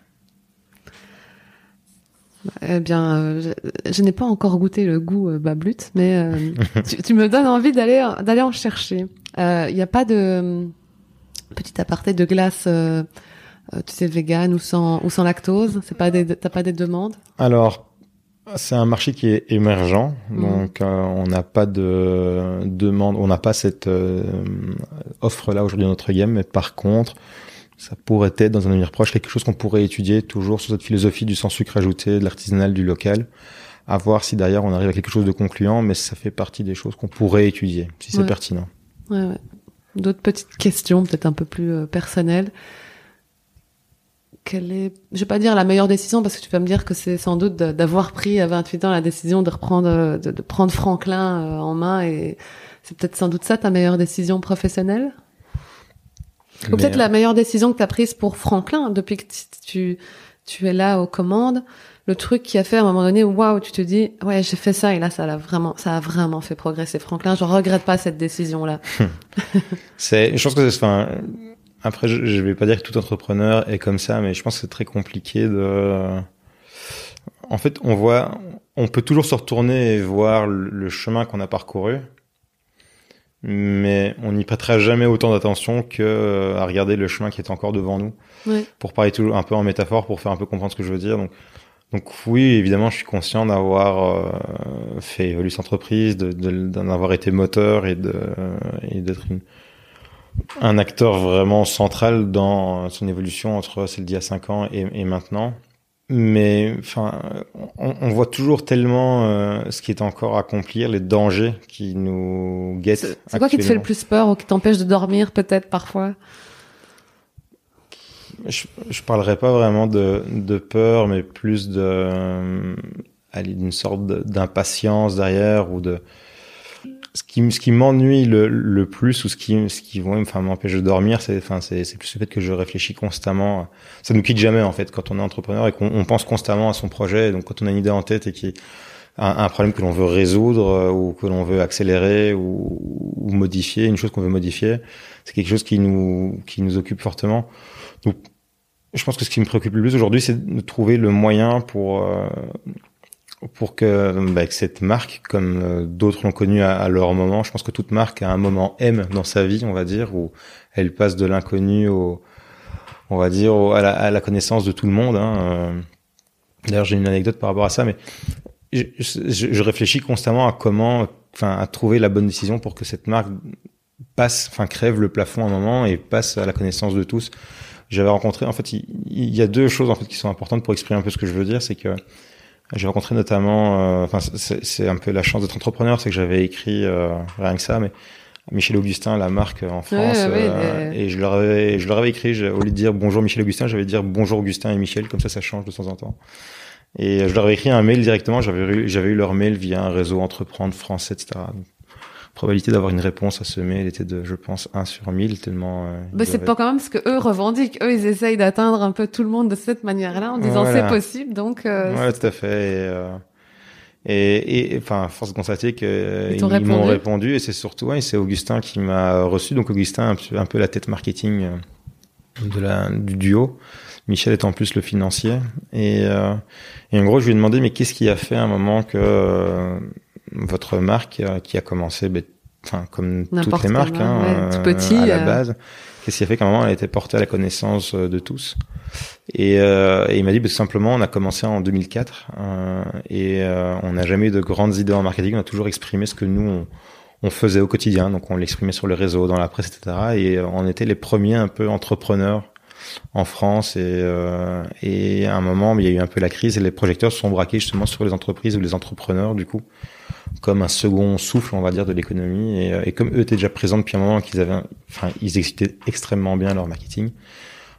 Eh bien, euh, je, n'ai pas encore goûté le goût euh, bablut, mais euh, tu, tu, me donnes envie d'aller d'aller en chercher. Il n'y a pas de petit aparté de glace, tu sais, vegan ou sans ou sans lactose? C'est pas des t'as pas des demandes? Alors c'est un marché qui est émergent, mmh. donc euh, on n'a pas de demande, on n'a pas cette euh, offre là aujourd'hui dans notre gamme, mais par contre, ça pourrait être dans un avenir proche quelque chose qu'on pourrait étudier toujours sur cette philosophie du sans sucre ajouté, de l'artisanal, du local, à voir si derrière on arrive à quelque chose de concluant, mais ça fait partie des choses qu'on pourrait étudier si c'est pertinent. Ouais, ouais. D'autres petites questions, peut-être un peu plus euh, personnelles quelle est, je vais pas dire la meilleure décision parce que tu vas me dire que c'est sans doute d'avoir pris à 28 ans la décision de reprendre, de, prendre Franklin euh, en main et c'est peut-être sans doute ça ta meilleure décision professionnelle? Ou peut-être la meilleure décision que tu as prise pour Franklin depuis que tu, tu es là aux commandes. Le truc qui a fait à un moment donné, waouh, tu te dis, ouais, j'ai fait ça et là, ça a vraiment, ça a vraiment fait progresser Franklin. Je regrette pas cette décision-là. c'est, je pense que c'est, enfin, après, je, je vais pas dire que tout entrepreneur est comme ça, mais je pense que c'est très compliqué de. En fait, on voit, on peut toujours se retourner et voir le chemin qu'on a parcouru, mais on n'y prêtera jamais autant d'attention que à regarder le chemin qui est encore devant nous. Ouais. Pour parler toujours un peu en métaphore, pour faire un peu comprendre ce que je veux dire. Donc, donc oui, évidemment, je suis conscient d'avoir euh, fait évoluer cette entreprise, d'en de, d'en avoir été moteur et de et d'être une un acteur vraiment central dans son évolution entre celle d'il y a cinq ans et, et maintenant. Mais enfin, on, on, voit toujours tellement euh, ce qui est encore à accomplir, les dangers qui nous guettent. C'est quoi qui te fait le plus peur ou qui t'empêche de dormir peut-être parfois? Je, je parlerai pas vraiment de, de peur, mais plus de euh, d'une sorte d'impatience derrière ou de ce qui, ce qui m'ennuie le, le, plus ou ce qui, ce qui enfin, m'empêche de dormir, c'est, enfin, c'est, c'est plus le fait que je réfléchis constamment. Ça nous quitte jamais, en fait, quand on est entrepreneur et qu'on pense constamment à son projet. Donc, quand on a une idée en tête et qui un, un problème que l'on veut résoudre euh, ou que l'on veut accélérer ou, ou, modifier, une chose qu'on veut modifier, c'est quelque chose qui nous, qui nous occupe fortement. Donc, je pense que ce qui me préoccupe le plus aujourd'hui, c'est de trouver le moyen pour, euh, pour que, bah, que cette marque, comme euh, d'autres l'ont connue à, leur moment, je pense que toute marque a un moment M dans sa vie, on va dire, où elle passe de l'inconnu au, on va dire, à, la, connaissance de tout le monde. Hein. Euh. D'ailleurs, j'ai une anecdote par rapport à ça, mais je, réfléchis constamment à comment, enfin, à trouver la bonne décision pour que cette marque passe, enfin, crève le plafond à un moment et passe à la connaissance de tous. J'avais rencontré, en fait, il, il y a deux choses en fait qui sont importantes pour exprimer un peu ce que je veux dire, c'est que j'ai rencontré notamment, euh, enfin c'est un peu la chance d'être entrepreneur, c'est que j'avais écrit euh, rien que ça, mais Michel Augustin, la marque en France, ouais, ouais, euh, et je leur avais, je leur avais écrit, au lieu de dire bonjour Michel Augustin, j'avais dire bonjour Augustin et Michel, comme ça ça change de temps en temps. Et je leur avais écrit un mail directement, j'avais j'avais eu leur mail via un réseau entreprendre français, etc probabilité d'avoir une réponse à ce mail était de, je pense, 1 sur 1000, tellement... Euh, bah, c'est pas quand même ce que eux revendiquent. Eux, ils essayent d'atteindre un peu tout le monde de cette manière-là, en disant voilà. c'est possible, donc... Euh, ouais, tout à fait. Et, euh, et, et, enfin, force de constater qu'ils euh, ils, m'ont répondu, et c'est surtout, ouais, c'est Augustin qui m'a reçu. Donc Augustin, un peu, un peu la tête marketing de la, du duo. Michel est en plus le financier. Et, euh, et en gros, je lui ai demandé, mais qu'est-ce qui a fait à un moment que votre marque euh, qui a commencé, ben, enfin comme toutes les marques, hein, ouais, tout petit, à la euh... base, qu'est-ce qui a fait qu'à un moment elle a été portée à la connaissance euh, de tous. Et, euh, et il m'a dit, ben, tout simplement, on a commencé en 2004 euh, et euh, on n'a jamais eu de grandes idées en marketing. On a toujours exprimé ce que nous on, on faisait au quotidien. Donc on l'exprimait sur le réseau, dans la presse, etc. Et on était les premiers un peu entrepreneurs en France et, euh, et à un moment il y a eu un peu la crise et les projecteurs se sont braqués justement sur les entreprises ou les entrepreneurs du coup comme un second souffle, on va dire, de l'économie. Et, euh, et, comme eux étaient déjà présents depuis un moment, qu'ils avaient, enfin, ils exécutaient extrêmement bien leur marketing.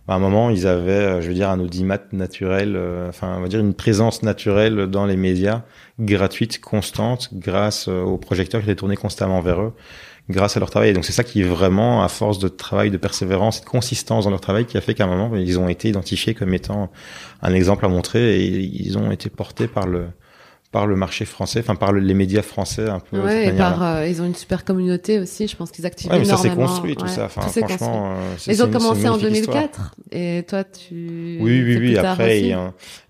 À un moment, ils avaient, euh, je veux dire, un audimat naturel, euh, enfin, on va dire une présence naturelle dans les médias, gratuite, constante, grâce aux projecteurs qui étaient tournés constamment vers eux, grâce à leur travail. Et donc c'est ça qui est vraiment, à force de travail, de persévérance, de consistance dans leur travail, qui a fait qu'à un moment, ils ont été identifiés comme étant un exemple à montrer et ils ont été portés par le par le marché français, enfin par les médias français un peu. Ouais, et par euh, ils ont une super communauté aussi. Je pense qu'ils activent ouais, mais énormément. ça s'est construit tout ouais, ça. Enfin, franchement, euh, ils ont commencé en 2004 et toi tu. Oui, oui, oui. Après,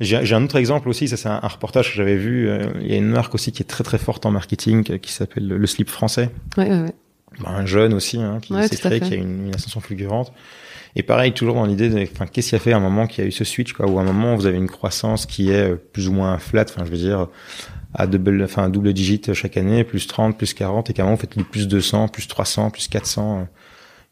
j'ai un autre exemple aussi. Ça, c'est un, un, reportage que j'avais vu. Euh, il y a une marque aussi qui est très très forte en marketing qui s'appelle le, le, slip français. Ouais, ouais, ouais. Bah, un jeune aussi hein, qui s'est créé, qui a une, une ascension fulgurante. Et pareil, toujours dans l'idée de, enfin, qu'est-ce qui a fait à un moment qu'il y a eu ce switch, quoi, ou à un moment vous avez une croissance qui est euh, plus ou moins flat, enfin, je veux dire, à double, enfin, double digit chaque année, plus 30, plus 40, et qu'à un moment vous faites plus 200, plus 300, plus 400, euh,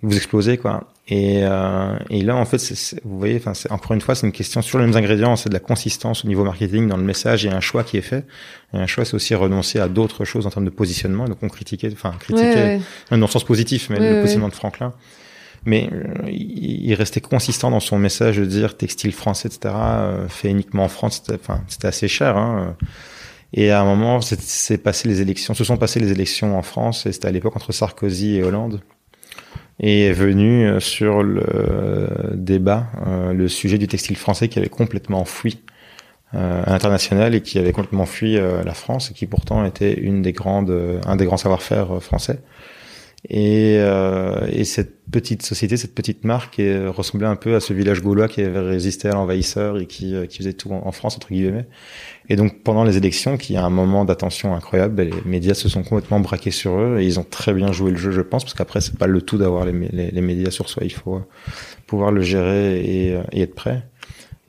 vous explosez, quoi. Et, euh, et là, en fait, c est, c est, vous voyez, enfin, encore une fois, c'est une question sur les mêmes ingrédients, c'est de la consistance au niveau marketing dans le message. Il y a un choix qui est fait. Et un choix, c'est aussi renoncer à d'autres choses en termes de positionnement. Donc, on critiquait, enfin, critiquait, ouais, ouais. dans le sens positif, mais ouais, le positionnement de Franklin mais euh, il restait consistant dans son message de dire textile français, etc., euh, fait uniquement en France, c'était, assez cher. Hein. Et à un moment, c'est, passé les élections, se sont passées les élections en France, et c'était à l'époque entre Sarkozy et Hollande. Et est venu euh, sur le débat euh, le sujet du textile français qui avait complètement fui euh, à l'international et qui avait complètement fui la France et qui pourtant était une des grandes, un des grands savoir-faire français. Et, euh, et cette petite société, cette petite marque, est, ressemblait un peu à ce village gaulois qui avait résisté à l'envahisseur et qui, qui faisait tout en, France entre guillemets. Et donc pendant les élections, qui a un moment d'attention incroyable, ben, les médias se sont complètement braqués sur eux et ils ont très bien joué le jeu, je pense, parce qu'après c'est pas le tout d'avoir les, les, les, médias sur soi, il faut pouvoir le gérer et, et être prêt.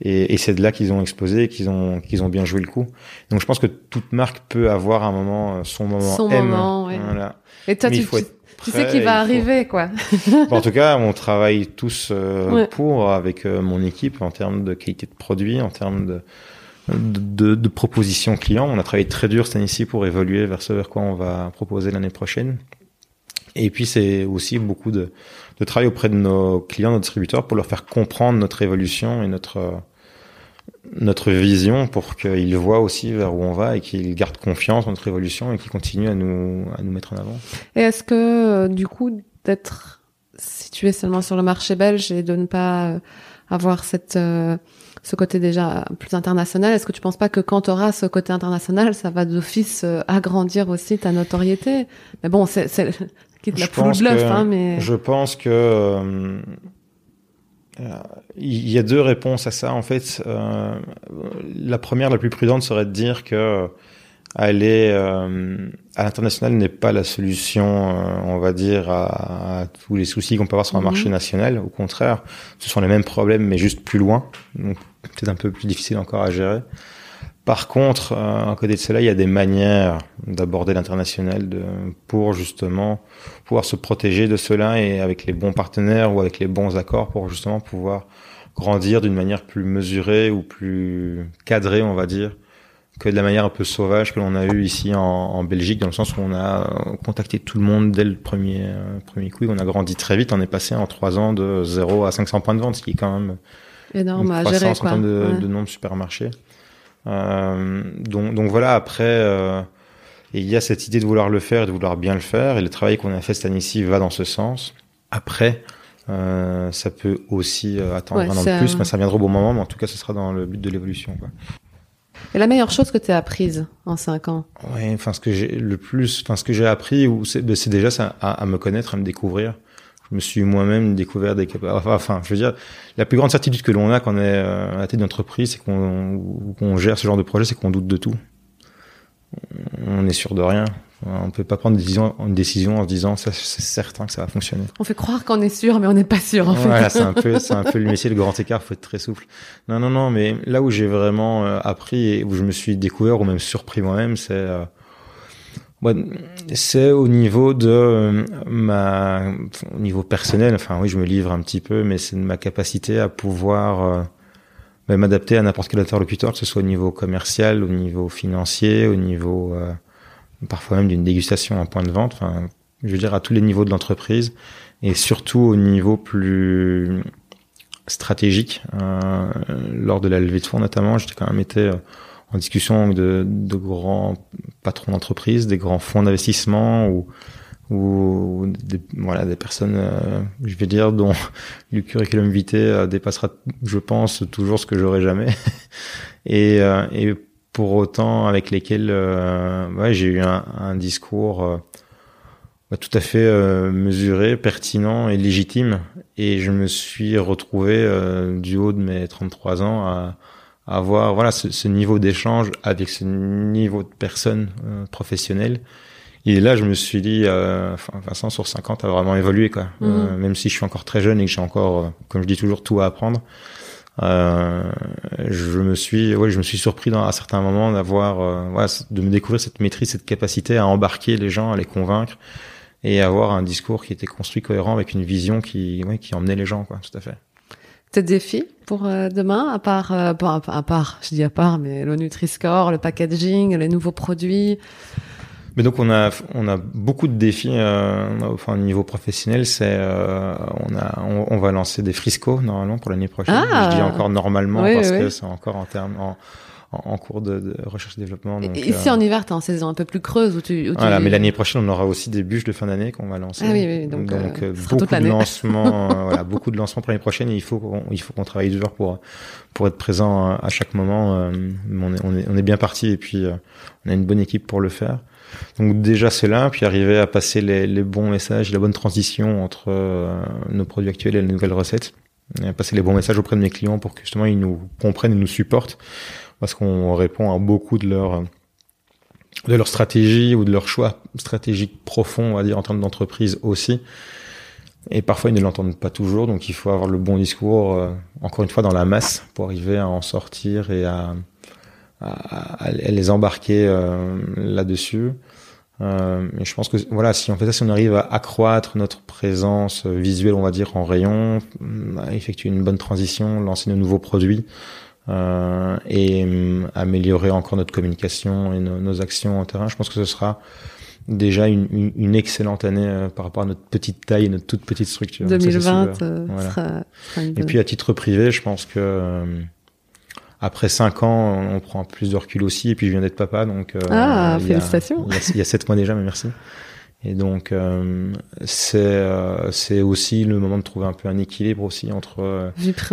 Et, et c'est de là qu'ils ont explosé et qu'ils ont qu'ils ont bien joué le coup. Donc je pense que toute marque peut avoir un moment son moment son M. Moment, ouais. Voilà. Et toi, Mais tu, il faut tu, être tu prêt, sais qu'il va faut- arriver, quoi. En tout cas, on travaille tous euh, Ouais. pour avec euh, mon équipe en termes de qualité de produit, en termes de, de, de propositions clients. On a travaillé très dur cette année-ci pour évoluer vers ce vers quoi on va proposer l'année prochaine. Et puis c'est aussi beaucoup de, de travail auprès de nos clients, nos distributeurs, pour leur faire comprendre notre évolution et notre notre vision pour qu'ils voient aussi vers où on va et qu'ils gardent confiance en notre évolution et qu'ils continuent à nous à nous mettre en avant. Et est-ce que, euh, du coup, d'être situé seulement sur le marché belge et de ne pas euh, avoir cette, euh, ce côté déjà plus international, est-ce que tu penses pas que quand tu auras ce côté international, ça va d'office agrandir aussi ta notoriété? Mais bon, c'est quitte la Je pense que- hein, mais Je pense que euh, il y a deux réponses à ça. En fait, euh, la première, la plus prudente, serait de dire que aller euh, à l'international n'est pas la solution, euh, on va dire, à, à tous les soucis qu'on peut avoir sur un Mhm. marché national. Au contraire, ce sont les mêmes problèmes, mais juste plus loin. Donc, peut-être un peu plus difficile encore à gérer. Par contre, euh, à côté de cela, il y a des manières d'aborder l'international pour justement pouvoir se protéger de cela et avec les bons partenaires ou avec les bons accords pour justement pouvoir grandir d'une manière plus mesurée ou plus cadrée, on va dire, que de la manière un peu sauvage que l'on a eu ici en, en Belgique, dans le sens où on a euh, contacté tout le monde dès le premier, euh, premier coup. On a grandi très vite. On est passé en trois ans de 0 à 500 points de vente, ce qui est quand même énorme une à gérer, quoi. en termes de, Ouais. de nombre de supermarchés. Euh, donc, donc voilà, après, euh, il y a cette idée de vouloir le faire et de vouloir bien le faire, et le travail qu'on a fait cette année-ci va dans ce sens. Après, euh, ça peut aussi euh, attendre Ouais, un an de plus, mais ça viendra au bon moment, mais en tout cas, ce sera dans le but de l'évolution. Et la meilleure chose que tu as apprise en cinq ans? Ouais, enfin ce que j'ai le plus, enfin ce que j'ai appris, ou ben, c'est déjà ça, à, à me connaître, à me découvrir. Je me suis moi-même découvert des capacités. Enfin, je veux dire, la plus grande certitude que l'on a quand on est euh, à la tête d'entreprise, c'est qu'on qu'on gère ce genre de projet, c'est qu'on doute de tout. On est sûr de rien. On peut pas prendre une décision, une décision en se disant ça, c'est certain que ça va fonctionner. On fait croire qu'on est sûr, mais on n'est pas sûr, en Voilà, fait. c'est un peu, c'est un peu le métier, le grand écart, faut être très souple. Non, non, non, mais là où j'ai vraiment euh, appris et où je me suis découvert ou même surpris moi-même, c'est, euh, c'est au niveau de euh, ma, au niveau personnel. Enfin, oui, je me livre un petit peu, mais c'est de ma capacité à pouvoir euh, m'adapter à n'importe quel interlocuteur, que ce soit au niveau commercial, au niveau financier, au niveau euh, parfois même d'une dégustation en point de vente. Enfin, je veux dire à tous les niveaux de l'entreprise et surtout au niveau plus stratégique. Euh, lors de la levée de fonds notamment, j'étais quand même été euh, en discussion de, de grands patrons d'entreprise, des grands fonds d'investissement ou ou des, voilà des personnes, euh, je vais dire, dont le curriculum vitae euh, dépassera, je pense, toujours ce que j'aurai jamais. et, euh, et pour autant avec lesquels euh, ouais, j'ai eu un, un discours euh, ouais, tout à fait mesuré, pertinent et légitime. Et je me suis retrouvé du haut de mes 33 ans à avoir voilà ce, ce niveau d'échange avec ce niveau de personnes euh, professionnelles. Et là, je me suis dit, euh, Vincent sur 50 a vraiment évolué, quoi. Mhm. Euh, même si je suis encore très jeune et que j'ai encore, euh, comme je dis toujours, tout à apprendre. Euh, je me suis, ouais, je me suis surpris dans, à certains moments d'avoir, euh, ouais, de me découvrir cette maîtrise, cette capacité à embarquer les gens, à les convaincre et avoir un discours qui était construit cohérent avec une vision qui, ouais, qui emmenait les gens, quoi. Tout à fait. Tes défis pour euh, demain, à part, euh, à à part, je dis à part, mais le Nutri-Score, le packaging, les nouveaux produits? Mais donc on a on a beaucoup de défis euh, enfin au niveau professionnel. C'est euh, on a on, on va lancer des friscos normalement pour l'année prochaine. Ah! je dis encore normalement Oui, parce oui, que c'est encore en termes en, en, en cours de, de recherche et développement donc, Et Ici euh, en hiver, t'es en saison un peu plus creuse où tu. Où tu- voilà mais l'année prochaine on aura aussi des bûches de fin d'année qu'on va lancer. Ah oui, oui, donc, euh, euh, beaucoup de lancements euh, voilà beaucoup de lancements pour l'année prochaine. Et il faut qu'on il faut qu'on travaille dur pour pour être présent à, chaque moment euh, on est on est on est bien parti et puis euh, on a une bonne équipe pour le faire. Donc déjà c'est là, puis arriver à passer les, les, bons messages, la bonne transition entre nos produits actuels et les nouvelles recettes, et à passer les bons messages auprès de mes clients pour que justement ils nous comprennent et nous supportent, parce qu'on répond à beaucoup de leurs de leur stratégie ou de leur choix stratégique profond, on va dire, en termes d'entreprise aussi. Et parfois, ils ne l'entendent pas toujours, donc il faut avoir le bon discours, euh, encore une fois, dans la masse, pour arriver à en sortir et à, à, à les embarquer euh, là-dessus. Euh, je pense que voilà, si on fait ça, si on arrive à accroître notre présence visuelle, on va dire, en rayon, effectuer une bonne transition, lancer de nouveaux produits, euh, et euh, améliorer encore notre communication et nos, actions en terrain. Je pense que ce sera déjà une, une, excellente année euh, par rapport à notre petite taille et notre toute petite structure. 2020 voilà. sera, Et puis à titre privé, je pense que après cinq ans, on prend plus de recul aussi. Et puis je viens d'être papa, donc ah, félicitations. il y a sept mois déjà, mais merci. Et donc euh, c'est euh, c'est aussi le moment de trouver un peu un équilibre aussi entre euh,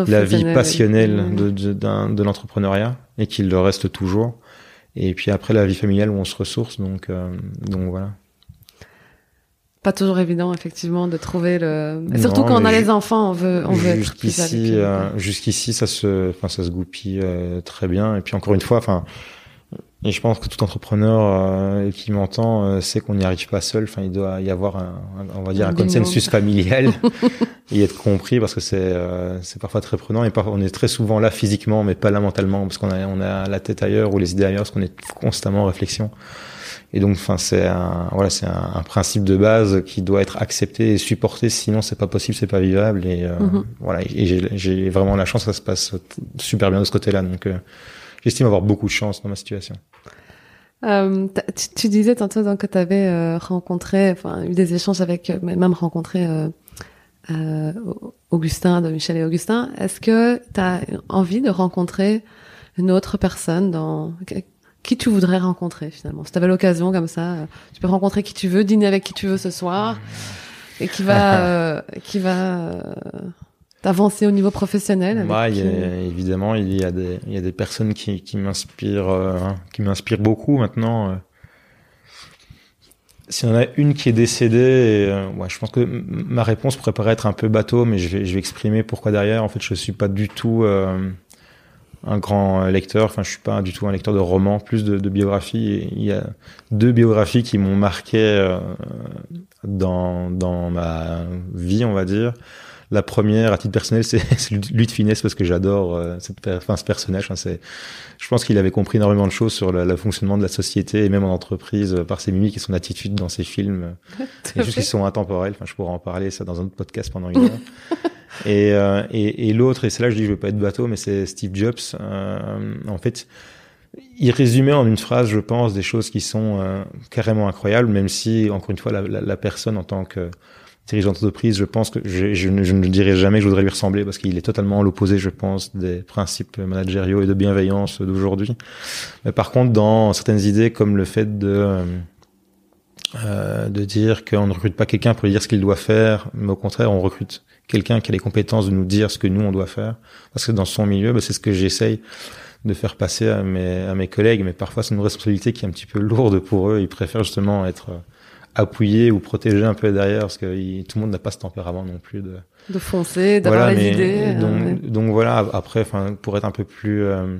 la vie passionnelle de de, de l'entrepreneuriat et qu'il le reste toujours, et puis après la vie familiale où on se ressource. Donc donc voilà. Pas toujours évident effectivement de trouver le. surtout quand on a les enfants, on veut on veut jusqu'ici jusqu'ici ça se enfin ça se goupille très bien. Et puis encore une fois, enfin et je pense que tout entrepreneur euh, qui m'entend euh, sait qu'on n'y arrive pas seul. Enfin, il doit y avoir un, on va dire un, consensus familial et être compris parce que c'est euh, c'est parfois très prenant et parfois on est très souvent là physiquement mais pas là mentalement parce qu'on a on a la tête ailleurs ou les idées ailleurs parce qu'on est constamment en réflexion. Et donc, enfin, c'est un voilà, c'est un, principe de base qui doit être accepté et supporté. Sinon, c'est pas possible, c'est pas vivable. Et mm-hmm. voilà, et j'ai vraiment la chance que ça se passe super bien de ce côté-là. Donc j'estime avoir beaucoup de chance dans ma situation. Euh, tu, disais tantôt donc, que tu avais euh, rencontré, enfin, eu des échanges avec, euh, même rencontré euh, euh, Augustin, de Michel et Augustin. Est-ce que tu as envie de rencontrer une autre personne dans qui tu voudrais rencontrer finalement? Si tu avais l'occasion comme ça, tu peux rencontrer qui tu veux, dîner avec qui tu veux ce soir, et qui va, qui va d'avancer au niveau professionnel bah, il y a, évidemment il y a des il y a des personnes qui qui m'inspirent euh, qui m'inspirent beaucoup maintenant euh. s'il y en a une qui est décédée et, euh, ouais, je pense que ma réponse pourrait paraître un peu bateau mais je vais je vais exprimer pourquoi derrière. En fait je suis pas du tout un grand lecteur. Enfin je suis pas du tout un lecteur de romans plus de, de biographies. Il y a deux biographies qui m'ont marqué dans dans ma vie on va dire la première, à titre personnel, c'est lui de finesse parce que j'adore euh, cette, enfin, ce personnage. Enfin, c'est, je pense qu'il avait compris énormément de choses sur le, fonctionnement de la société et même en entreprise euh, par ses mimiques et son attitude dans ses films. et juste qu'ils sont intemporels. Enfin, je pourrais en parler ça dans un autre podcast pendant une heure. et, euh, et, et l'autre, et c'est là que je dis je veux pas être bateau, mais c'est Steve Jobs. en fait, il résumait en une phrase, je pense, des choses qui sont carrément incroyables, même si, encore une fois, la, la, la personne en tant que d'entreprise, je pense que je, ne, je, dirais jamais que je voudrais lui ressembler parce qu'il est totalement à l'opposé, je pense, des principes managériaux et de bienveillance d'aujourd'hui. Mais par contre, dans certaines idées comme le fait de euh, de dire qu'on ne recrute pas quelqu'un pour lui dire ce qu'il doit faire, mais au contraire, on recrute quelqu'un qui a les compétences de nous dire ce que nous on doit faire, parce que dans son milieu, bah, c'est ce que j'essaye de faire passer à mes, à mes collègues, mais parfois c'est une responsabilité qui est un petit peu lourde pour eux. Ils préfèrent justement être appuyer ou protéger un peu derrière parce que tout le monde n'a pas ce tempérament non plus de de foncer d'avoir les idées donc, donc voilà après enfin pour être un peu plus euh,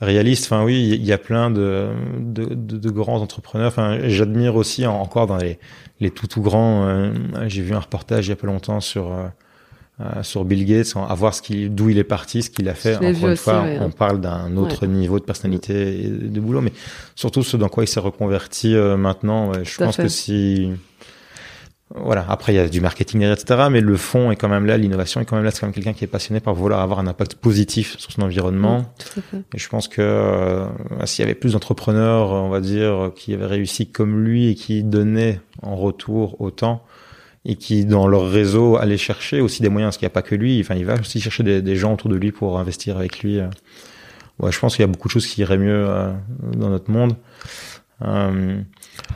réaliste enfin oui il y a plein de de, de, grands entrepreneurs. Enfin j'admire aussi encore dans les les tout tout grands euh, j'ai vu un reportage il y a pas longtemps sur euh, sur Bill Gates, à voir ce qui, d'où il est parti, ce qu'il a fait. Encore une fois, on parle d'un autre niveau de personnalité et de boulot, mais surtout ce dans quoi il s'est reconverti euh, maintenant. je pense que si, voilà. Après, il y a du marketing, etc. Mais le fond est quand même là, l'innovation est quand même là. C'est quand même quelqu'un qui est passionné par vouloir avoir un impact positif sur son environnement. et je pense que euh, s'il y avait plus d'entrepreneurs, on va dire, qui avaient réussi comme lui et qui donnaient en retour autant, et qui dans leur réseau allaient chercher aussi des moyens parce qu'il n'y a pas que lui enfin il va aussi chercher des, gens autour de lui pour investir avec lui ouais je pense qu'il y a beaucoup de choses qui iraient mieux euh, dans notre monde euh,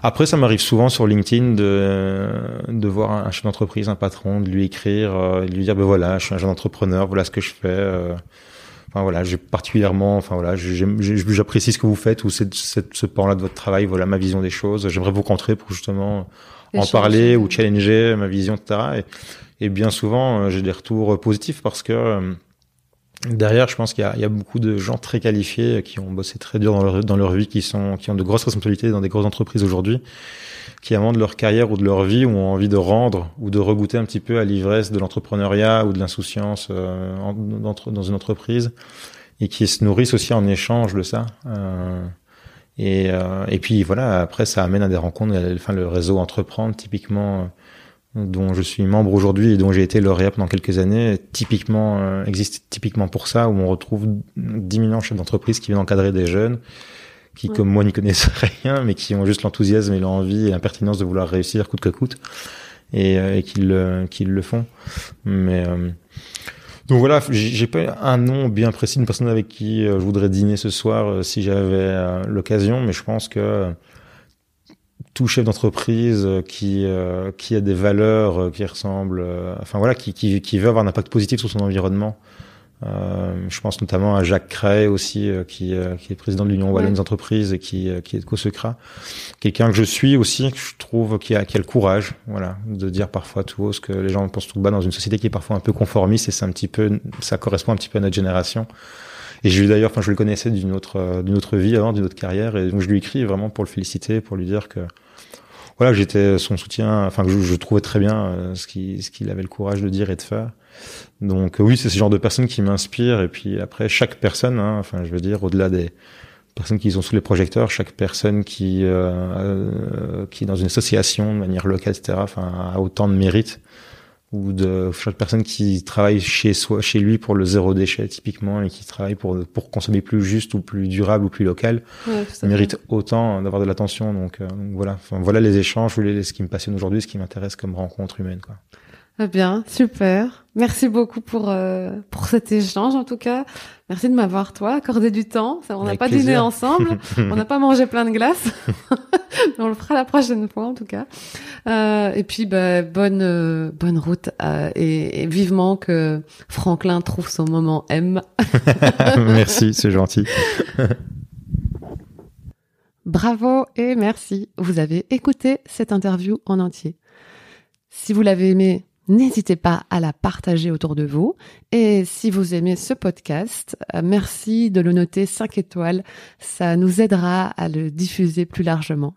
après ça m'arrive souvent sur LinkedIn de de voir un chef d'entreprise un patron de lui écrire euh, de lui dire ben voilà je suis un jeune entrepreneur voilà ce que je fais Enfin voilà, j'ai particulièrement, enfin voilà, j'apprécie ce que vous faites ou cette, cette, ce pan-là de votre travail. Voilà ma vision des choses. J'aimerais vous rencontrer pour justement en parler ou challenger ma vision, etc. Et, et bien souvent, euh, j'ai des retours positifs parce que euh, derrière, je pense qu'il y, y a, beaucoup de gens très qualifiés qui ont bossé très dur dans leur, dans leur vie, qui sont, qui ont de grosses responsabilités dans des grosses entreprises aujourd'hui qui, à un moment de leur carrière ou de leur vie, ont envie de rendre ou de regoûter un petit peu à l'ivresse de l'entrepreneuriat ou de l'insouciance euh, dans une entreprise et qui se nourrissent aussi en échange de ça. Euh, et, euh, et puis voilà, après ça amène à des rencontres. Enfin, le réseau Entreprendre, typiquement, euh, dont je suis membre aujourd'hui et dont j'ai été lauréat pendant quelques années, typiquement euh, existe typiquement pour ça, où on retrouve 10 millions chefs d'entreprise qui viennent encadrer des jeunes qui, comme moi, n'y connaissent rien, mais qui ont juste l'enthousiasme et l'envie et l'impertinence de vouloir réussir coûte que coûte, et, euh, et qu'ils le font. Mais euh, donc voilà, j'ai pas un nom bien précis d'une personne avec qui euh, je voudrais dîner ce soir si j'avais l'occasion, mais je pense que tout chef d'entreprise qui qui a des valeurs qui ressemblent, enfin voilà, qui, qui qui veut avoir un impact positif sur son environnement euh, je pense notamment à Jacques Cray aussi, euh, qui, euh, qui, est président de l'Union Wallonne des entreprises et qui, qui est Cosecra. Quelqu'un que je suis aussi, que je trouve qui a, qui a le courage, voilà, de dire parfois tout haut ce que les gens pensent tout bas dans une société qui est parfois un peu conformiste et c'est un petit peu, ça correspond un petit peu à notre génération. Et je lui d'ailleurs, enfin, je le connaissais d'une autre, d'une autre vie avant, d'une autre carrière, et donc je lui écris vraiment pour le féliciter, pour lui dire que voilà, j'étais son soutien, enfin, que je, je trouvais très bien ce qu'il, ce qu'il avait le courage de dire et de faire. Donc oui, c'est ce genre de personnes qui m'inspirent. Et puis après, chaque personne, hein, enfin je veux dire, au-delà des personnes qui sont sous les projecteurs, chaque personne qui euh, euh, qui est dans une association de manière locale, etc., enfin a autant de mérite. Ou de chaque personne qui travaille chez soi, chez lui pour le zéro déchet typiquement et qui travaille pour pour consommer plus juste ou plus durable ou plus local, ça mérite autant d'avoir de l'attention. Donc, euh, donc, voilà, enfin, voilà les échanges, ce qui me passionne aujourd'hui, ce qui m'intéresse comme rencontre humaine. Quoi. Eh bien, super. Merci beaucoup pour euh, pour cet échange en tout cas. Merci de m'avoir toi accordé du temps. on n'a pas dîné ensemble, on n'a pas mangé plein de glace. on le fera la prochaine fois en tout cas. Euh, et puis bah, bonne euh, bonne route euh, et, et, vivement que Franklin trouve son moment M. merci, c'est gentil. Bravo et merci. Vous avez écouté cette interview en entier. Si vous l'avez aimé, N'hésitez pas à la partager autour de vous. Et si vous aimez ce podcast, euh, merci de le noter 5 étoiles. Ça nous aidera à le diffuser plus largement.